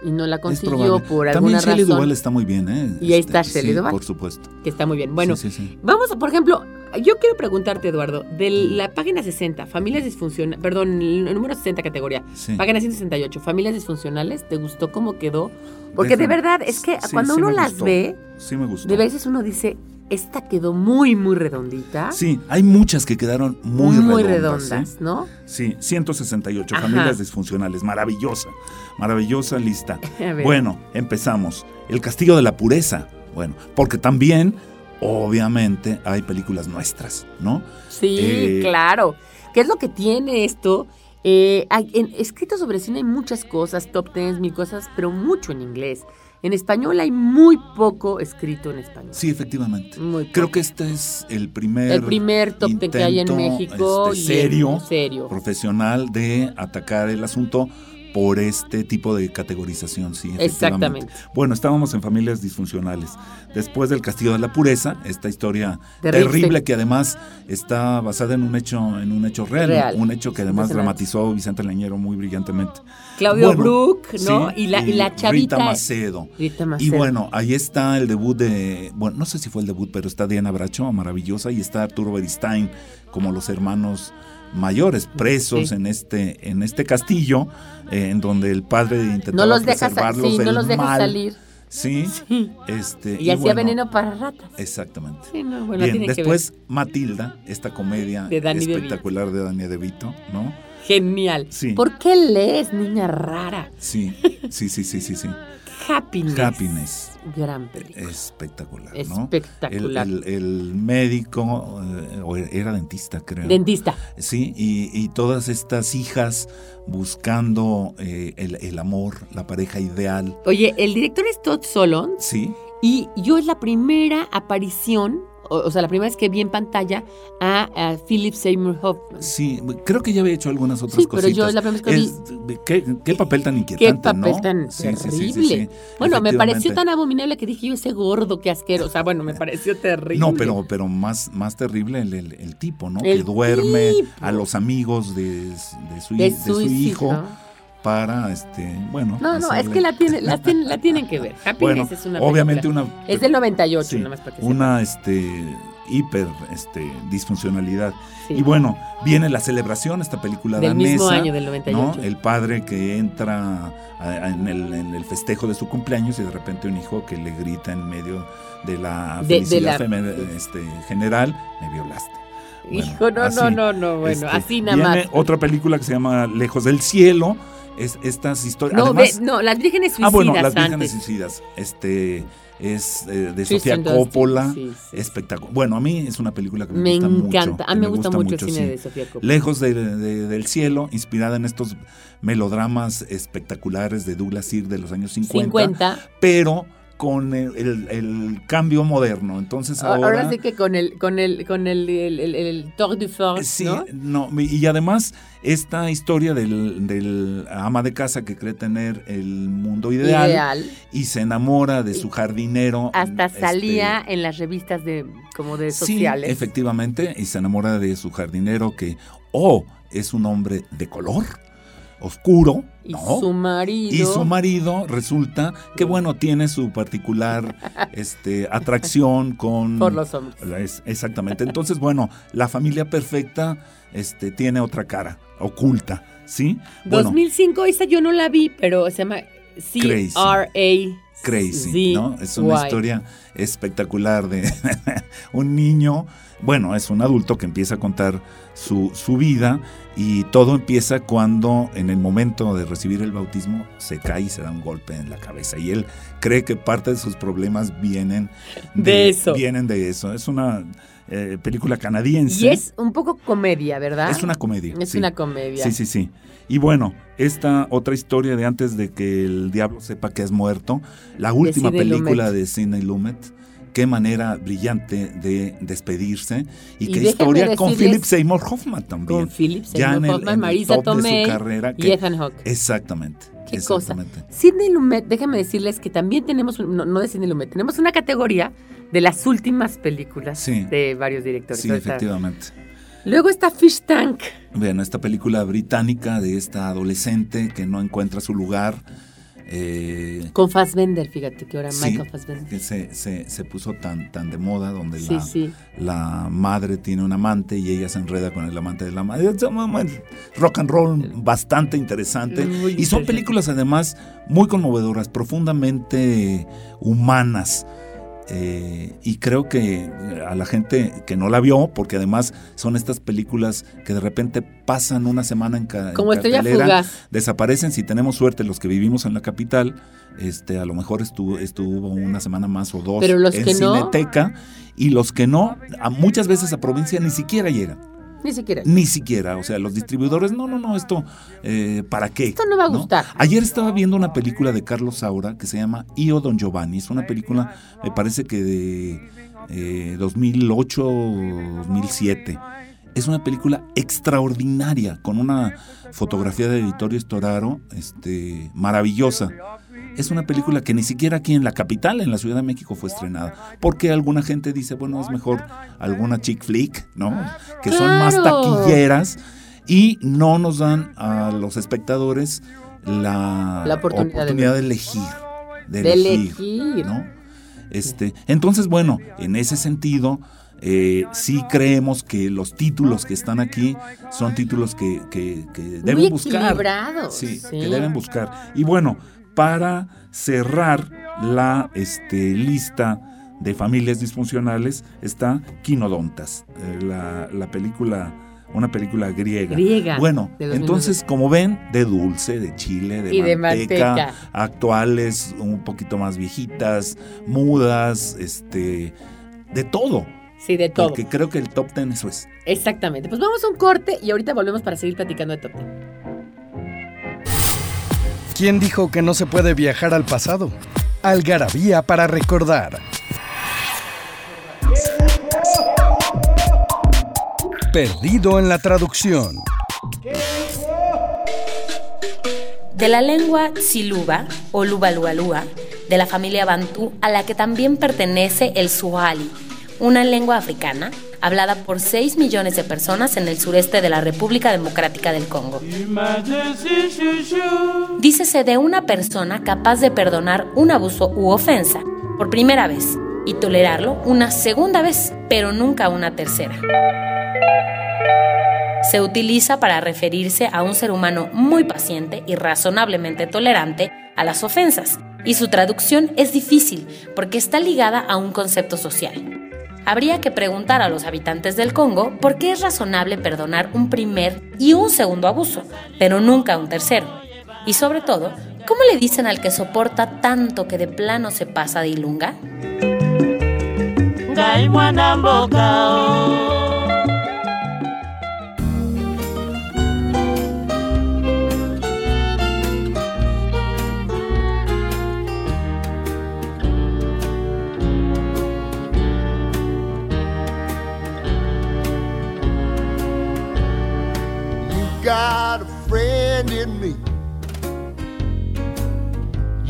y no la consiguió por alguna razón. También Shelley está muy bien, ¿eh? Y ahí está este, Shelley Por supuesto. Que está muy bien. Bueno, vamos a, por ejemplo, yo quiero preguntarte, Eduardo, de la página 60, familias disfuncionales, perdón, el número 60 categoría, página 168, familias disfuncionales, ¿te gustó cómo quedó? Porque de verdad es que cuando uno las ve, sí me gustó. de veces uno dice, esta quedó muy, muy redondita. Sí, hay muchas que quedaron muy, muy redondas, ¿no? Sí, 168 familias disfuncionales, maravillosa, maravillosa lista. Bueno, empezamos. El castigo de la pureza. Bueno, porque también, obviamente, hay películas nuestras, ¿no? Sí, eh, claro. ¿Qué es lo que tiene esto? Eh, en, escrito sobre cine hay muchas cosas, top tens, mil cosas, pero mucho en inglés. En español hay muy poco escrito en español. Sí, efectivamente. Creo que este es el primer el primer top que hay en México este, serio, serio, profesional de atacar el asunto por este tipo de categorización, sí. Exactamente. Bueno, estábamos en familias disfuncionales. Después del Castillo de la Pureza, esta historia terrible, que además está basada en un hecho, en un hecho real, un hecho que además dramatizó Vicente Leñero muy brillantemente. Claudio Brook, ¿no? y, la, y la chavita. Rita Macedo. Rita Macedo. Y bueno, ahí está el debut de, bueno, no sé si fue el debut, pero está Diana Bracho, maravillosa, y está Arturo Beristain como los hermanos mayores presos en este en este castillo eh, en donde el padre intentaba no los sí, no los deja salir ¿sí? Este, y, hacía veneno para ratas. Exactamente. Bien, después Matilda, esta comedia espectacular de Dani De Vito, ¿no? Genial. ¿Por qué lees, niña rara? Sí, sí, sí, sí, sí, sí. Happiness. Happiness. Gran película. Espectacular, ¿no? Espectacular. El, médico, eh, era dentista, creo. Dentista. Sí, y, todas estas hijas buscando eh, el, el, amor, la pareja ideal. Oye, el director es Todd Solon. Sí. Y yo es la primera aparición o, sea, la primera vez que vi en pantalla a, Philip Seymour Hoffman. Sí, creo que ya había hecho algunas otras cosas. Sí, pero yo la primera vez que vi. ¿qué, papel tan inquietante, Qué papel tan terrible. bueno, me pareció tan abominable que dije yo, ese gordo, qué asquero. O sea, bueno, me pareció terrible. No, pero, pero más, más terrible el, tipo, ¿no? que duerme a los amigos de, su, de su, hijo para este bueno no no es que la tienen la, la tienen que ver. Happiness es una obviamente una es del 98 nada más para que una este hiper este disfuncionalidad. Y bueno viene la celebración esta película del danesa mismo año del 98 el padre que entra en, el, en, el, festejo de su cumpleaños y de repente un hijo que le grita en medio de la felicidad este, general me violaste Hijo, no, no, no, no, bueno, este, así nada viene Otra película que se llama Lejos del Cielo, es, estas historias. No, no, las vírgenes suicidas. Ah, bueno, las vírgenes suicidas. Este es eh, de Sofía Coppola. Espectacular. Bueno, a mí es una película que me, gusta mucho. Me encanta. A mí me, gusta, mucho el cine de Sofía Coppola. Lejos del cielo, inspirada en estos melodramas espectaculares de Douglas Sirk de los años 50. 50. Pero con el, cambio moderno. Entonces ahora, ahora sí que con el con el con el, el, Tour du Force, sí, ¿no? y además esta historia del, ama de casa que cree tener el mundo ideal, y se enamora de su jardinero. Hasta este, salía en las revistas de como de sociales. Sí, efectivamente, y se enamora de su jardinero que o oh, es un hombre de color oscuro. Y su marido. Y su marido resulta que, bueno, tiene su particular este, atracción con. Por los hombres. exactamente. Entonces, bueno, la familia perfecta este, tiene otra cara, oculta, ¿sí? 2005, esa yo no la vi, pero se llama C-R-A. Crazy, ¿no? Es una historia espectacular de un niño, bueno, es un adulto que empieza a contar su, su vida y todo empieza cuando en el momento de recibir el bautismo se cae y se da un golpe en la cabeza. Y él cree que parte de sus problemas vienen de, eso. Vienen de eso. Es una eh, película canadiense. Y es un poco comedia, ¿verdad? Es una comedia. Es una comedia. Sí, sí, sí. Y bueno, esta otra historia de antes de que el diablo sepa que es muerto, la última película de Sidney Lumet qué manera brillante de despedirse y, qué historia con Philip Seymour Hoffman también. Con Philip Seymour Hoffman, Marisa Tomei y Ethan Hawke. Exactamente. Qué cosa. Sidney Lumet, déjame decirles que también tenemos, no, no de Sidney Lumet, tenemos una categoría de las últimas películas de varios directores. Sí, efectivamente. Luego está Fish Tank. Bueno, esta película británica de esta adolescente que no encuentra su lugar eh, Con Fassbender, fíjate que ahora Michael Fassbender. Se, se, puso tan, tan de moda, donde la, la, madre tiene un amante y ella se enreda con el amante de la madre. Rock and roll bastante interesante. y son películas además muy conmovedoras, profundamente humanas. Eh, y creo que a la gente que no la vio, porque además son estas películas que de repente pasan una semana en, ca Como cartelera, desaparecen. Si tenemos suerte los que vivimos en la capital, este a lo mejor estuvo, estuvo una semana más o dos en Cineteca y los que no, muchas veces a provincia ni siquiera llegan. Ni siquiera. Ni siquiera. O sea, los distribuidores, no, no, no, esto, eh, ¿para qué? Esto no va a gustar. Ayer estaba viendo una película de Carlos Saura que se llama Io Don Giovanni. Es una película, me parece que de 2008 eh, 2007. es una película extraordinaria, con una fotografía de Vittorio Storaro este, maravillosa. Es una película que ni siquiera aquí en la capital, en la Ciudad de México, fue estrenada. Porque alguna gente dice, bueno, es mejor alguna chick flick, ¿no? Que son más taquilleras y no nos dan a los espectadores la, oportunidad, de, elegir. De, elegir, ¿no? Este, entonces, bueno, en ese sentido, eh, sí creemos que los títulos que están aquí son títulos que, que, deben buscar. Sí, sí, que deben buscar. Y bueno, para cerrar la este, lista de familias disfuncionales está Quinodontas, eh, la, la película una película griega. Griega. Bueno, entonces, como ven, de dulce, de chile, de, manteca, actuales, un poquito más viejitas, mudas, este, de todo. Sí, de todo. Porque creo que el top ten eso es. Exactamente. Pues vamos a un corte y ahorita volvemos para seguir platicando de top ten. ¿Quién dijo que no se puede viajar al pasado? Algarabía para recordar. Perdido en la traducción. De la lengua siluba o lubalualúa, de la familia bantú, a la que también pertenece el suali, una lengua africana hablada por 6 millones de personas en el sureste de la República Democrática del Congo. Dícese de una persona capaz de perdonar un abuso u ofensa por primera vez y tolerarlo una segunda vez, pero nunca una tercera. Se utiliza para referirse a un ser humano muy paciente y razonablemente tolerante a las ofensas, y su traducción es difícil porque está ligada a un concepto social. Habría que preguntar a los habitantes del Congo por qué es razonable perdonar un primer y un segundo abuso, pero nunca un tercero. Y sobre todo, ¿cómo le dicen al que soporta tanto que de plano se pasa de ilunga?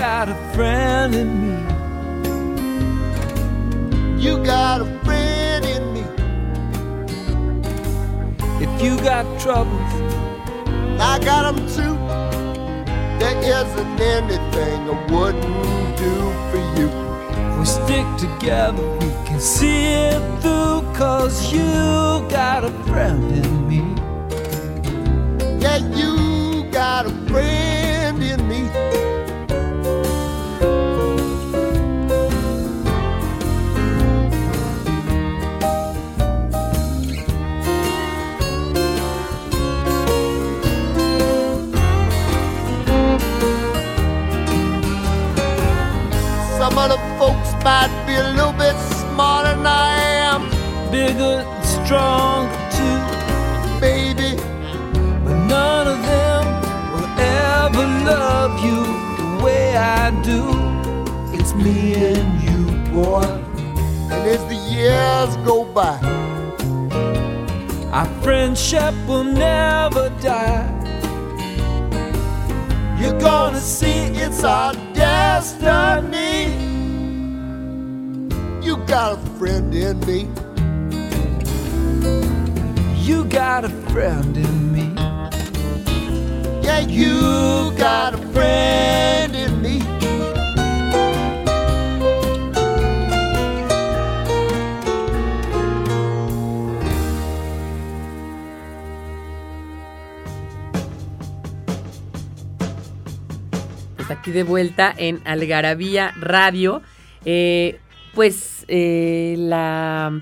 Got a friend in me. You got a friend in me. If you got troubles, I got them too. There isn't anything I wouldn't do for you. If we stick together, we can see it through. Cause you got a friend in me. Yeah, you got a friend might be a little bit smarter than I am, bigger and stronger too, baby. But none of them will ever love you the way I do. It's me and you, boy. And as the years go by, our friendship will never die. You're gonna see it's our destiny. Got a friend in me. You got a friend in me. Yeah, you got a friend in me. Pues aquí de vuelta en Algarabía Radio. Eh, pues eh, la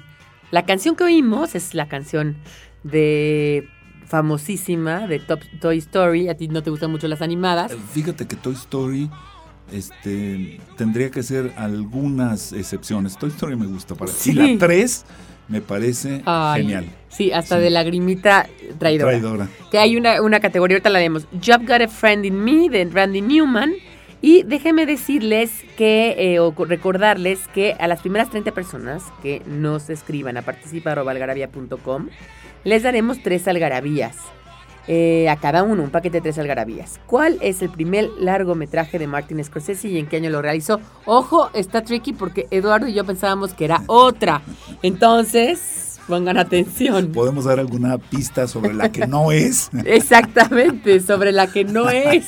La canción que oímos es la canción de famosísima de Top, Toy Story. A ti no te gustan mucho las animadas. Eh, Fíjate que Toy Story este, tendría que ser algunas excepciones. Toy Story me gusta para Sí. Y la 3 me parece Ay, genial. Sí, hasta Sí. de lagrimita traidora. Traidora. Que hay una, una categoría, ahorita la vemos. Job Got a Friend in Me de Randy Newman. Y déjenme decirles que, eh, o co- recordarles que a las primeras 30 personas que nos escriban a participa.algarabía.com les daremos tres algarabías. Eh, a cada uno, un paquete de tres algarabías. ¿Cuál es el primer largometraje de Martin Scorsese y en qué año lo realizó? Ojo, está tricky porque Eduardo y yo pensábamos que era otra. Entonces, pongan atención. ¿Podemos dar alguna pista sobre la que no es? Exactamente, sobre la que no es.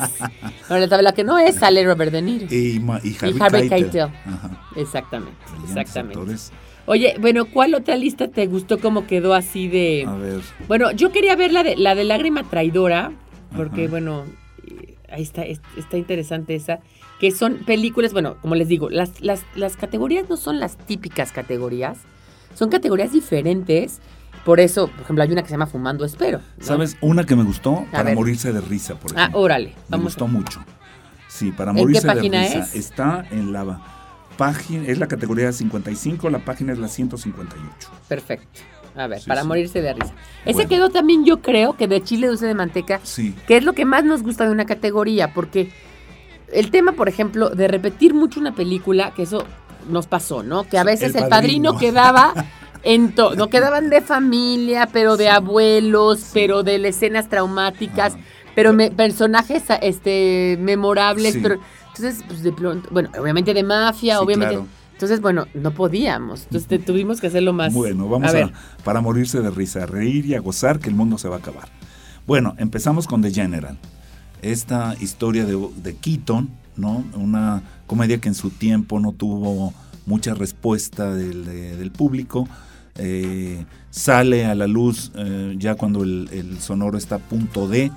Sobre la, la que no es sale Robert De Niro. y, y Harvey, Harvey Keitel. Keitel. Ajá. Exactamente, Brillantes exactamente. actores. Oye, bueno, ¿cuál otra lista te gustó cómo quedó así de... A ver, Bueno, yo quería ver la de, la de Lágrima Traidora, porque Ajá. bueno, eh, ahí está, es- está interesante esa, que son películas, bueno, como les digo, las, las, las categorías no son las típicas categorías, son categorías diferentes, por eso, por ejemplo, hay una que se llama Fumando Espero. ¿no? ¿sabes? Una que me gustó para ver. morirse de risa, por Ah, ejemplo. órale, Me vamos gustó a- mucho. Sí, para ¿En qué morirse de risa. es? Está en la página, es la categoría 55, la página es la 158. Perfecto. A ver, Sí, para sí. morirse de risa. Ese Bueno. quedó también, yo creo, que de chile dulce de manteca, Sí. que es lo que más nos gusta de una categoría, porque el tema, por ejemplo, de repetir mucho una película, que eso nos pasó, ¿no? Que a veces El el, padrino, Padrino. quedaba en todo, no quedaban de familia, pero de abuelos, pero de escenas traumáticas, Ajá. pero me- personajes este memorables, Sí. pero entonces pues de pronto, bueno, obviamente de mafia, obviamente. claro. Entonces, bueno, no podíamos. Entonces tuvimos que hacerlo más. Bueno, vamos a, ver. para morirse de risa, a reír y a gozar que el mundo se va a acabar. Bueno, empezamos con The General. Esta historia de, de Keaton, ¿no? Una comedia que en su tiempo no tuvo mucha respuesta del, de- del público. Eh, sale a la luz eh, ya cuando el, el sonoro está a punto de.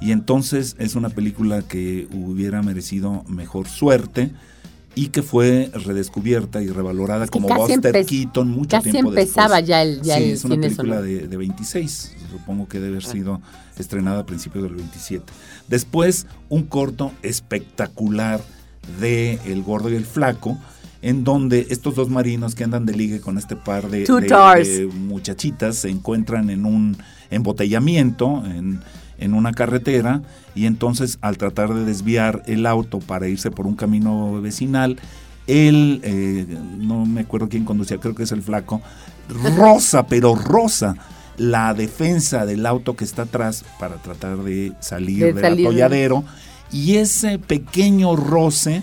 Y entonces es una película que hubiera merecido mejor suerte y que fue redescubierta y revalorada Es que como Buster Keaton mucho Casi tiempo empezaba después. ya el, ya sí, el es una película de, de 26, supongo que debe haber Ah. sido estrenada a principios del 27. Después, un corto espectacular de El Gordo y el Flaco, en donde estos dos marinos que andan de ligue con este par de, muchachitas se encuentran en un embotellamiento, en, en una carretera, y entonces al tratar de desviar el auto para irse por un camino vecinal, él, eh, no me acuerdo quién conducía, creo que es el flaco, rosa, pero rosa, la defensa del auto que está atrás para tratar de salir De del atolladero, y ese pequeño roce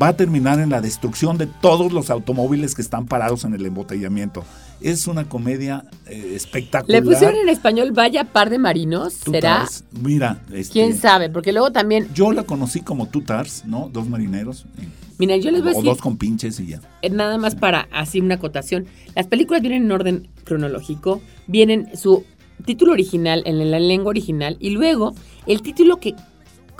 va a terminar en la destrucción de todos los automóviles que están parados en el embotellamiento. Es una comedia eh, espectacular. Le pusieron en español Vaya par de marinos, ¿será? Tars. Mira, este, ¿Quién sabe? Porque luego también, Yo la conocí como Two Tars, ¿no? Dos marineros. y- mira, yo les voy a o decir, dos con pinches y ya. eh, nada más para así una acotación. Las películas vienen en orden cronológico, vienen su título original en la lengua original y luego el título que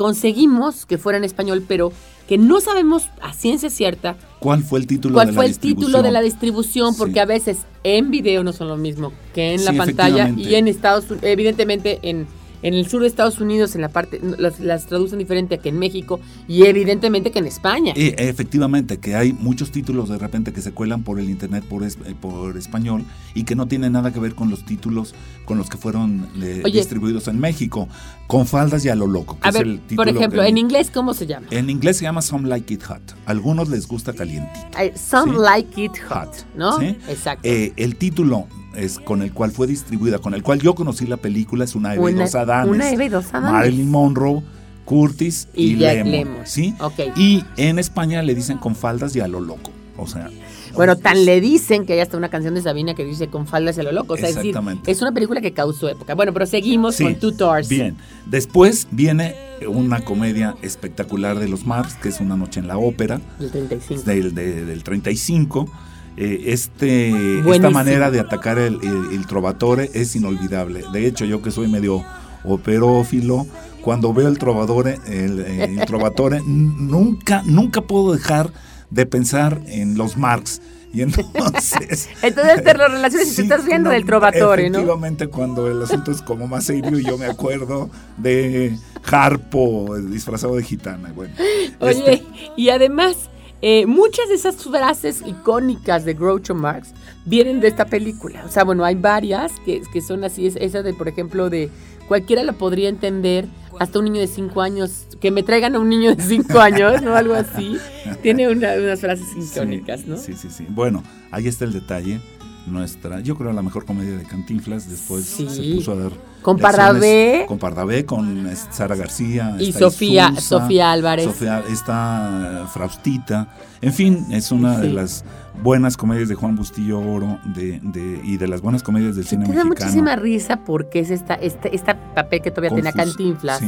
conseguimos que fuera en español, pero que no sabemos a ciencia cierta ¿Cuál fue el título cuál de fue la el título de la distribución? porque Sí. a veces en video no son lo mismo que en la pantalla y en Estados Unidos, evidentemente en, en el sur de Estados Unidos, en la parte, las, las traducen diferente que en México y evidentemente que en España. Eh, efectivamente, que hay muchos títulos de repente que se cuelan por el internet por, es- eh, por español y que no tienen nada que ver con los títulos con los que fueron eh, Oye. distribuidos en México. Con faldas y a lo loco. que a es ver, el por ejemplo, que- en inglés, ¿cómo se llama? en inglés se llama Some Like It Hot. A algunos les gusta calientito. Some Sí. like it hot, Hot, ¿no? ¿sí? Exacto. Eh, el título es con el cual fue distribuida, con el cual yo conocí la película, es una Eva y dos Adames. una Eva y dos Adames. Marilyn Monroe, Curtis y, Y. ¿sí? Ok. Y en España le dicen con faldas y a lo loco. O sea. bueno, tan le dicen que hay hasta una canción de Sabina que dice con faldas y a lo loco. O sea, es decir, Exactamente. es una película que causó época. Bueno, pero seguimos Sí, con Two Tars. Bien. Después viene una comedia espectacular de los Mars, que es Una noche en la ópera, El 35. del, de- del 35. Eh, este, esta manera de atacar el, el- el trovatore es inolvidable. De hecho, yo que soy medio operófilo, cuando veo el trovadore, el, el trovatore, nunca, nunca puedo dejar de pensar en los Marx, Y entonces... entonces te lo relacionas y te estás viendo del Trovatore, ¿no? Efectivamente, cuando el asunto es como más serio, yo me acuerdo de Harpo disfrazado de gitana. Bueno, Oye, este y además, eh, muchas de esas frases icónicas de Groucho Marx vienen de esta película. O sea, bueno, hay varias que, que son así. Es esa de, por ejemplo, de cualquiera la podría entender, hasta un niño de cinco años, que me traigan a un niño de cinco años, ¿no? Algo así. Tiene unas frases icónicas, ¿no? Sí, sí, sí. Bueno, ahí está el detalle. Nuestra, yo creo la mejor comedia de Cantinflas, después se puso a dar con Pardavé. Con Pardavé, con Sara García. Y Sofía, Sofía Álvarez. Sofía, está Fraustita. En fin, es una de las buenas comedias de Juan Bustillo Oro de, de, y de las buenas comedias del cine mexicano. Me da muchísima risa porque es esta, este, esta papel que todavía tenía Cantinflas.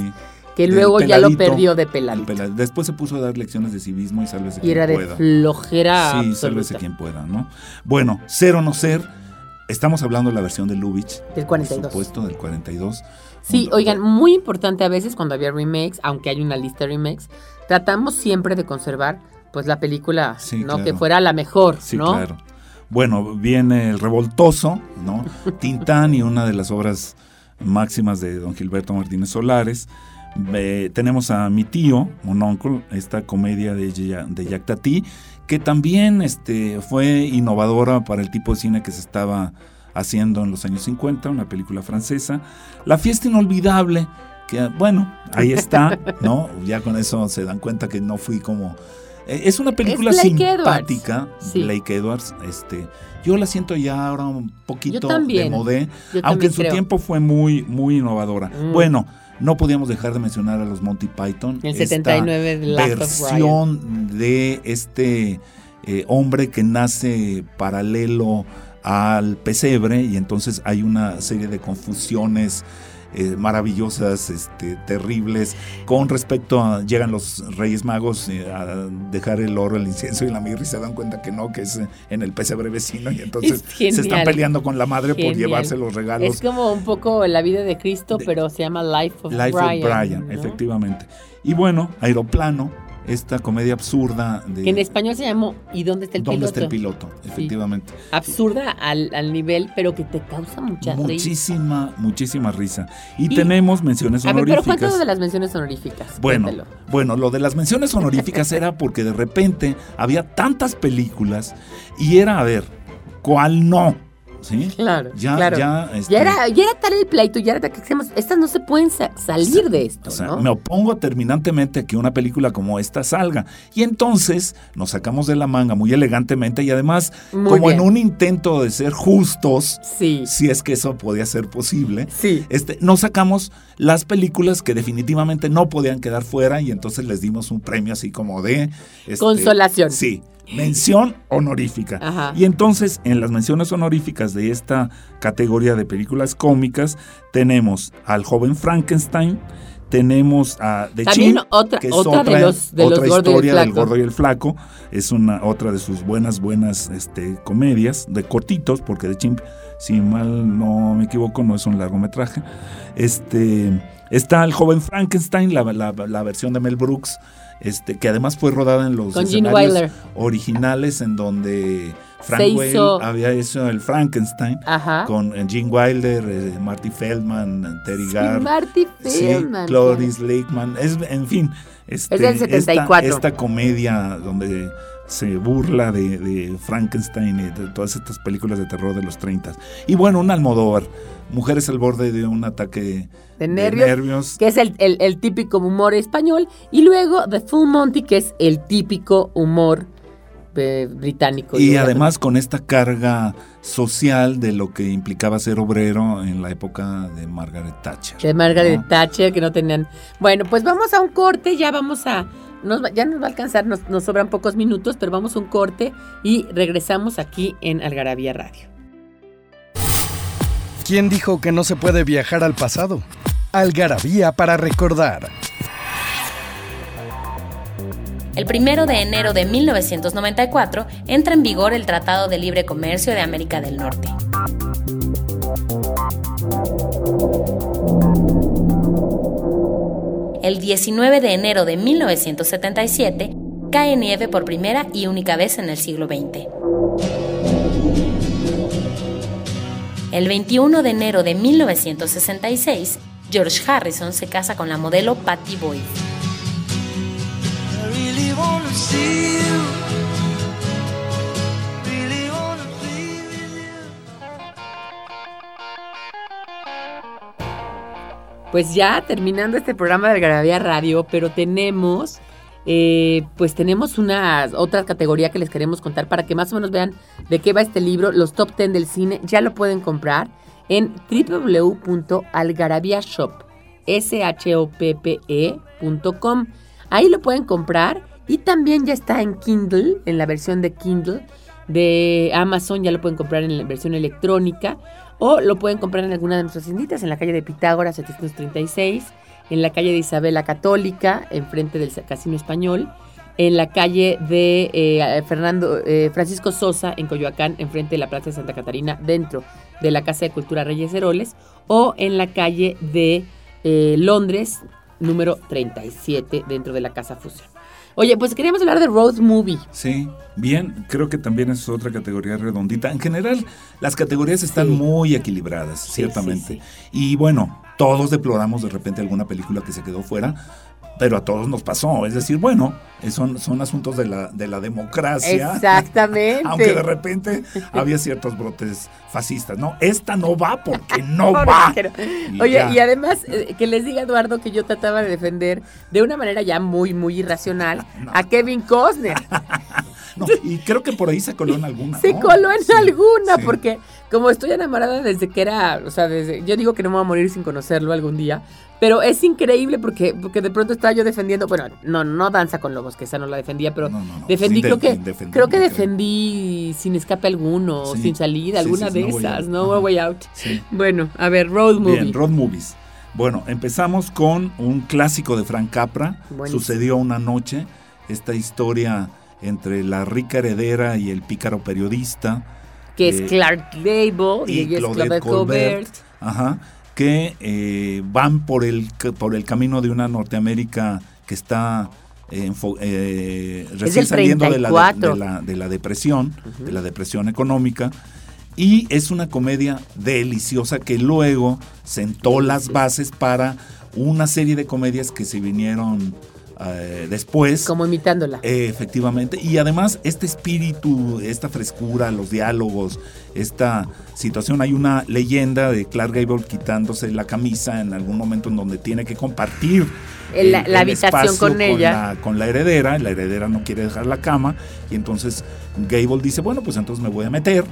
Que luego ya lo perdió de peladito. Después se puso a dar lecciones de civismo y sálvese quien pueda. Y era de flojera Sí, sálvese quien pueda, ¿no? Bueno, Ser o no ser, estamos hablando de la versión de Lubitsch. Del 42. Por supuesto, del 42. Sí, oigan, muy importante a veces cuando había remakes, aunque hay una lista de remakes, tratamos siempre de conservar pues la película, ¿no? Que fuera la mejor, sí, ¿no? claro. Bueno, viene El Revoltoso, ¿no? Tintán y una de las obras máximas de don Gilberto Martínez Solares. Tenemos a Mi Tío, Mononcle, esta comedia de, de Jack Tati, que también este, fue innovadora para el tipo de cine que se estaba haciendo en los años 50, una película francesa. La fiesta inolvidable, que bueno, ahí está, ¿no? Ya con eso se dan cuenta que no fui como eh, es una película simpática, Blake Edwards. Este, yo la siento ya ahora un poquito de modé, aunque en su tiempo fue muy, muy innovadora. Mm. Bueno, no podíamos dejar de mencionar a los Monty Python. El 79 de la versión de este eh, hombre que nace paralelo al pesebre y entonces hay una serie de confusiones eh, maravillosas, este, terribles. Con respecto a, llegan los Reyes Magos eh, a dejar el oro, el incienso y la mirra y se dan cuenta que no, que es en el pesebre vecino y entonces se están peleando con la madre por llevarse los regalos. Es como un poco la vida de Cristo, pero se llama Life of Life Brian. Of Brian efectivamente. Y bueno, Aeroplano, esta comedia absurda. De, que en español se llamó ¿Y dónde está el piloto? ¿Dónde está el piloto? Efectivamente. Absurda al, nivel, pero que te causa mucha risa. Muchísima, muchísima risa. Y, tenemos menciones honoríficas. A ver, pero cuéntanos de las menciones honoríficas. Bueno, bueno, lo de las menciones honoríficas era porque de repente había tantas películas y era, a ver, ¿cuál no? ¿Sí? Claro, ya, Ya, ya, este era, ya era tal el pleito, ya era que decimos, estas no se pueden salir de esto. O sea, me opongo terminantemente a que una película como esta salga. Y entonces nos sacamos de la manga muy elegantemente y además, como en un intento de ser justos, sí. si es que eso podía ser posible, sí. este, nos sacamos las películas que definitivamente no podían quedar fuera y entonces les dimos un premio así como de... Este, Consolación. Sí, mención honorífica. Y entonces, en las menciones honoríficas de esta categoría de películas cómicas, tenemos al joven Frankenstein, tenemos a The También otra, que es otra, de los, de otra historia del gordo y el flaco. Es una otra de sus buenas, buenas este, comedias, de cortitos, porque The Chimp, si mal no me equivoco, no es un largometraje. Este, está el joven Frankenstein, la, la versión de Mel Brooks este, que además fue rodada en los escenarios originales en donde Frank Whale había hecho el Frankenstein con eh, Gene Wilder, eh, Marty Feldman, Terry sí, Marty Feldman. Cloris Lakeman, es, en fin, este, es del 74. Esta, comedia donde se burla de, Frankenstein y de todas estas películas de terror de los 30. Y bueno, un Almodóvar, Mujeres al borde de un ataque de nervios, que es el, el, típico humor español, y luego The Full Monty, que es el típico humor eh, británico. Y, además con esta carga social de lo que implicaba ser obrero en la época de Margaret Thatcher. De Margaret Thatcher, que no tenían... Bueno, pues vamos a un corte, ya vamos a... ya nos va a alcanzar, nos, nos sobran pocos minutos, pero vamos a un corte y regresamos aquí en Algarabía Radio. ¿Quién dijo que no se puede viajar al pasado? Algarabía para recordar. El primero de enero de 1994 entra en vigor el Tratado de Libre Comercio de América del Norte. El 19 de enero de 1977 cae nieve por primera y única vez en el siglo XX. El 21 de enero de 1966, George Harrison se casa con la modelo Patty Boyd. Pues ya terminando este programa de Algarabía Radio, pero tenemos, eh, pues tenemos una otra categoría que les queremos contar para que más o menos vean de qué va este libro, los top 10 del cine. Ya lo pueden comprar en www.algarabiashop.com. Ahí lo pueden comprar y también ya está en Kindle, en la versión de Kindle de Amazon, ya lo pueden comprar en la versión electrónica o lo pueden comprar en alguna de nuestras tienditas, en la calle de Pitágoras 736, en la calle de Isabela Católica, enfrente del Casino Español, en la calle de eh, Fernando eh, Francisco Sosa, en Coyoacán, enfrente de la Plaza de Santa Catarina, dentro de la Casa de Cultura Reyes Heroles, o en la calle de eh, Londres, número 37, dentro de la Casa Fusión. Oye, pues queríamos hablar de Road Movie. Sí, bien, creo que también es otra categoría redondita. En general, las categorías están muy equilibradas, ciertamente. y bueno, todos deploramos de repente alguna película que se quedó fuera, pero a todos nos pasó. Es decir, bueno, son, son asuntos de la, de la democracia. Exactamente. Aunque de repente había ciertos brotes fascistas, ¿no? Esta no va porque no va. Oye, y además, eh, que les diga Eduardo que yo trataba de defender de una manera ya muy, muy irracional a Kevin Costner. y creo que por ahí se coló en alguna. Se coló en alguna, porque como estoy enamorada desde que era, o sea, desde, yo digo que no me voy a morir sin conocerlo algún día, pero es increíble porque, porque de pronto estaba yo defendiendo, bueno, no, no Danza con Lobos, que esa no la defendía, pero defendí, creo que, creo que defendí sin escape alguno, sin salida, alguna de esas, No Way Out. Bueno, a ver, Road Movie. Bien, Road Movies. Bueno, empezamos con un clásico de Frank Capra, Sucedió una noche, esta historia entre la rica heredera y el pícaro periodista. Que es eh, Clark Gable y, ella es Claudette Colbert. Ajá, que eh, van por el, por el camino de una Norteamérica que está eh, recién saliendo de la, de, la, depresión, de la depresión económica. Y es una comedia deliciosa que luego sentó las bases para una serie de comedias que se vinieron eh, después. Como imitándola. efectivamente. Y además, este espíritu, esta frescura, los diálogos, esta situación. Hay una leyenda de Clark Gable quitándose la camisa en algún momento en donde tiene que compartir la, habitación con ella. con la heredera. La heredera no quiere dejar la cama. Y entonces Gable dice: Bueno, pues entonces me voy a meter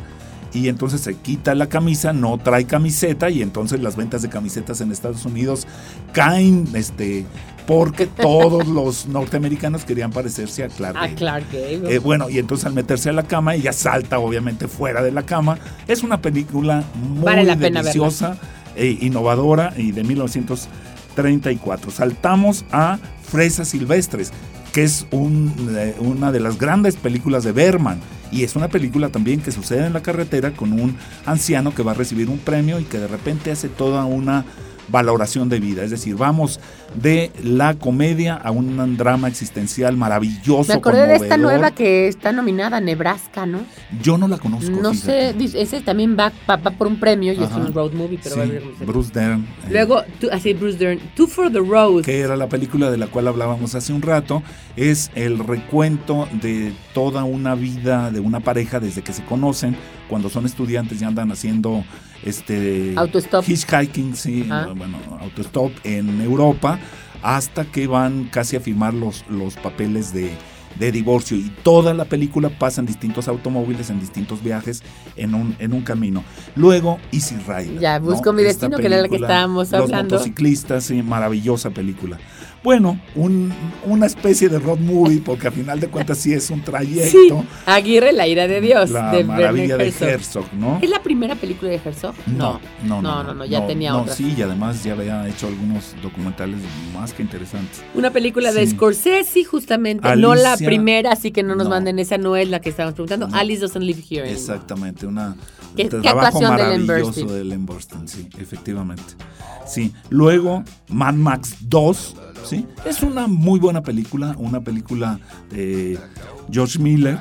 y entonces se quita la camisa, no trae camiseta y entonces las ventas de camisetas en Estados Unidos caen este porque todos los norteamericanos querían parecerse a Clark Gable. A Clark Gable. Eh, bueno, y entonces al meterse a la cama, ella salta obviamente fuera de la cama. Es una película muy deliciosa e innovadora y de 1934. Saltamos a Fresas Silvestres, que es eh, una de las grandes películas de Berman. Y es una película también que sucede en la carretera con un anciano que va a recibir un premio y que de repente hace toda una valoración de vida. Es decir, vamos de la comedia a un drama existencial maravilloso. Me acordé de esta nueva que está nominada, Nebraska, ¿no? Yo no la conozco. No sé, ese también va, por un premio y es un road movie, pero va a ver, Bruce Dern. Eh. Luego, así Bruce Dern, Two for the Road. Que era la película de la cual hablábamos hace un rato. Es el recuento de toda una vida de una pareja desde que se conocen, cuando son estudiantes y andan haciendo este autostop. hitchhiking, sí, bueno, autostop en Europa, hasta que van casi a firmar los, los papeles de, de divorcio y toda la película pasa en distintos automóviles, en distintos viajes, en un, en un camino. Luego, Easy Rider. Ya, Busco mi destino, que era la que estábamos hablando. Los motociclistas, sí, maravillosa película. Bueno, un, una especie de road movie, porque a final de cuentas sí es un trayecto. Sí, Aguirre, la ira de Dios. La de maravilla de Herzog. ¿no? ¿Es la primera película de Herzog? No, no, no. No, no, ya tenía otra. Sí, y además ya había hecho algunos documentales más que interesantes. Una película de Scorsese, justamente. no la primera, así que no nos manden esa, no es la que estábamos preguntando. Alice Doesn't Live Here. Exactamente, una ¿Qué, trabajo maravilloso de Ellen Burstyn, sí, efectivamente. Sí, luego Mad Max 2 ¿sí? Es una muy buena película, una película de George Miller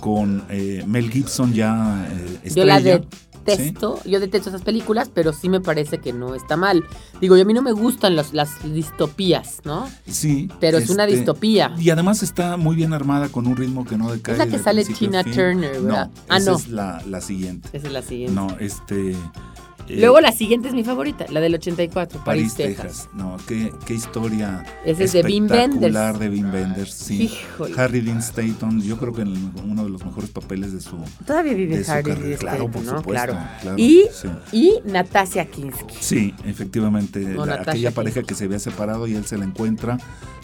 con eh, Mel Gibson ya eh, Yo la detesto, yo detesto esas películas, pero sí me parece que no está mal. Digo, y a mí no me gustan los- las distopías, ¿no? Sí. Pero es una este, distopía. Y además está muy bien armada con un ritmo que no decae. Es la que de sale Tina. Turner, ¿verdad? No, Ah, esa no. es la, la siguiente. Esa es la siguiente. No, este. Eh, Luego la siguiente es mi favorita, la del 84, París, París, Texas. Texas. No, qué, qué historia Ese es de Wim espectacular Wenders. de Wim Wenders, sí. Híjole. Harry Dean Stanton, yo creo que en uno de los mejores papeles de su Todavía vive de su Harry carrera. Dean Claro, por Stanton, ¿no? supuesto, Claro. claro, y, sí. y Natasia Kinski. Sí, efectivamente. No, la- Natasha aquella Kinski. pareja que se había separado y él se la encuentra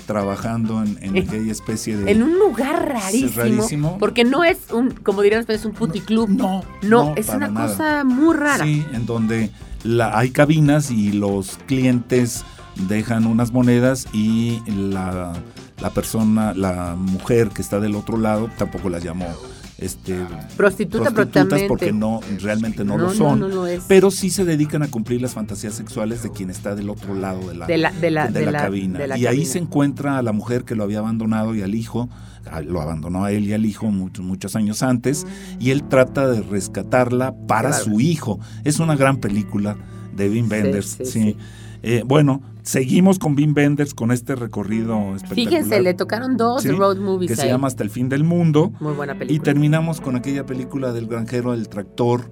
trabajando en, en En- aquella especie de. En un lugar rarísimo, rarísimo. Porque no es un, como dirían ustedes, un puticlub. No, No, no, es una nada. cosa muy rara. Sí, en donde la, hay cabinas y los clientes dejan unas monedas y la, la persona, la mujer que está del otro lado, tampoco las llamó este, Prostituta, prostitutas porque no, realmente no, No, lo son. no lo es. Pero sí se dedican a cumplir las fantasías sexuales de quien está del otro lado de la, De la- de la- de cabina. y ahí se encuentra a la mujer que lo había abandonado y al hijo, lo abandonó a él y al hijo muchos, muchos años antes, y él trata de rescatarla para Claro. su hijo. Es una gran película de Wim Wenders. sí, Sí, sí. Eh, bueno, seguimos con Wim Wenders con este recorrido espectacular. Fíjense, le tocaron dos Sí, road movies que se llama Hasta el fin del mundo. Muy buena Y película. terminamos con aquella película del granjero del tractor,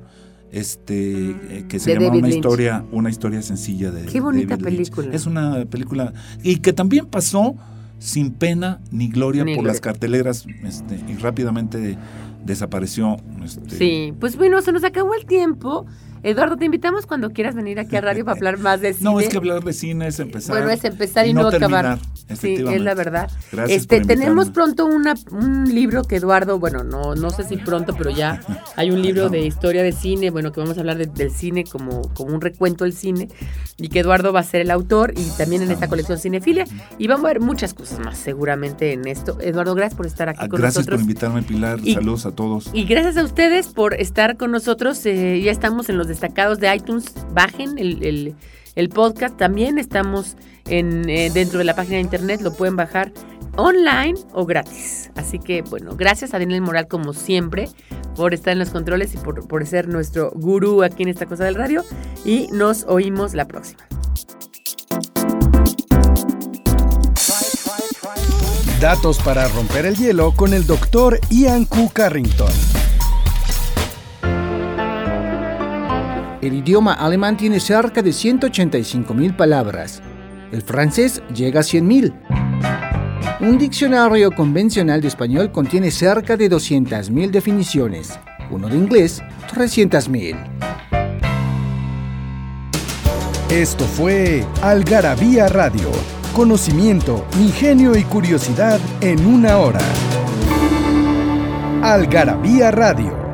este eh, que se De llama David una Lynch. historia, una historia sencilla de Qué bonita David Lynch. película. Es una película y que también pasó sin pena ni gloria Ni por gloria. las carteleras, este, y rápidamente desapareció. este, Sí, pues bueno, se nos acabó el tiempo. Eduardo, te invitamos cuando quieras venir aquí a radio para hablar más de cine. No, es que hablar de cine es empezar. Bueno, es empezar y, no, terminar, acabar. Sí, es la verdad. Gracias este, por tenemos pronto una, un libro que Eduardo, bueno, no, no sé si pronto, pero ya hay un libro de historia de cine, bueno, que vamos a hablar de- del cine como, como un recuento del cine, y que Eduardo va a ser el autor, y también en esta colección Cinefilia, y vamos a ver muchas cosas más seguramente en esto. Eduardo, gracias por estar aquí Ah, con Gracias nosotros. por invitarme, Pilar. Y- Saludos a todos. Y gracias a ustedes por estar con nosotros. eh, ya estamos en los destacados de iTunes. Bajen el, el- podcast. También estamos en, eh, dentro de la página de internet. Lo pueden bajar online o gratis. Así que, bueno, gracias a Daniel Moral, como siempre, por estar en los controles y por, por ser nuestro gurú aquí en esta cosa del radio. Y nos oímos la próxima. Datos para romper el hielo con el doctor Ian Q. Carrington. El idioma alemán tiene cerca de 185.000 palabras. El francés llega a 100.000. Un diccionario convencional de español contiene cerca de 200.000 definiciones. Uno de inglés, 300.000. Esto fue Algarabía Radio. Conocimiento, ingenio y curiosidad en una hora. Algarabía Radio.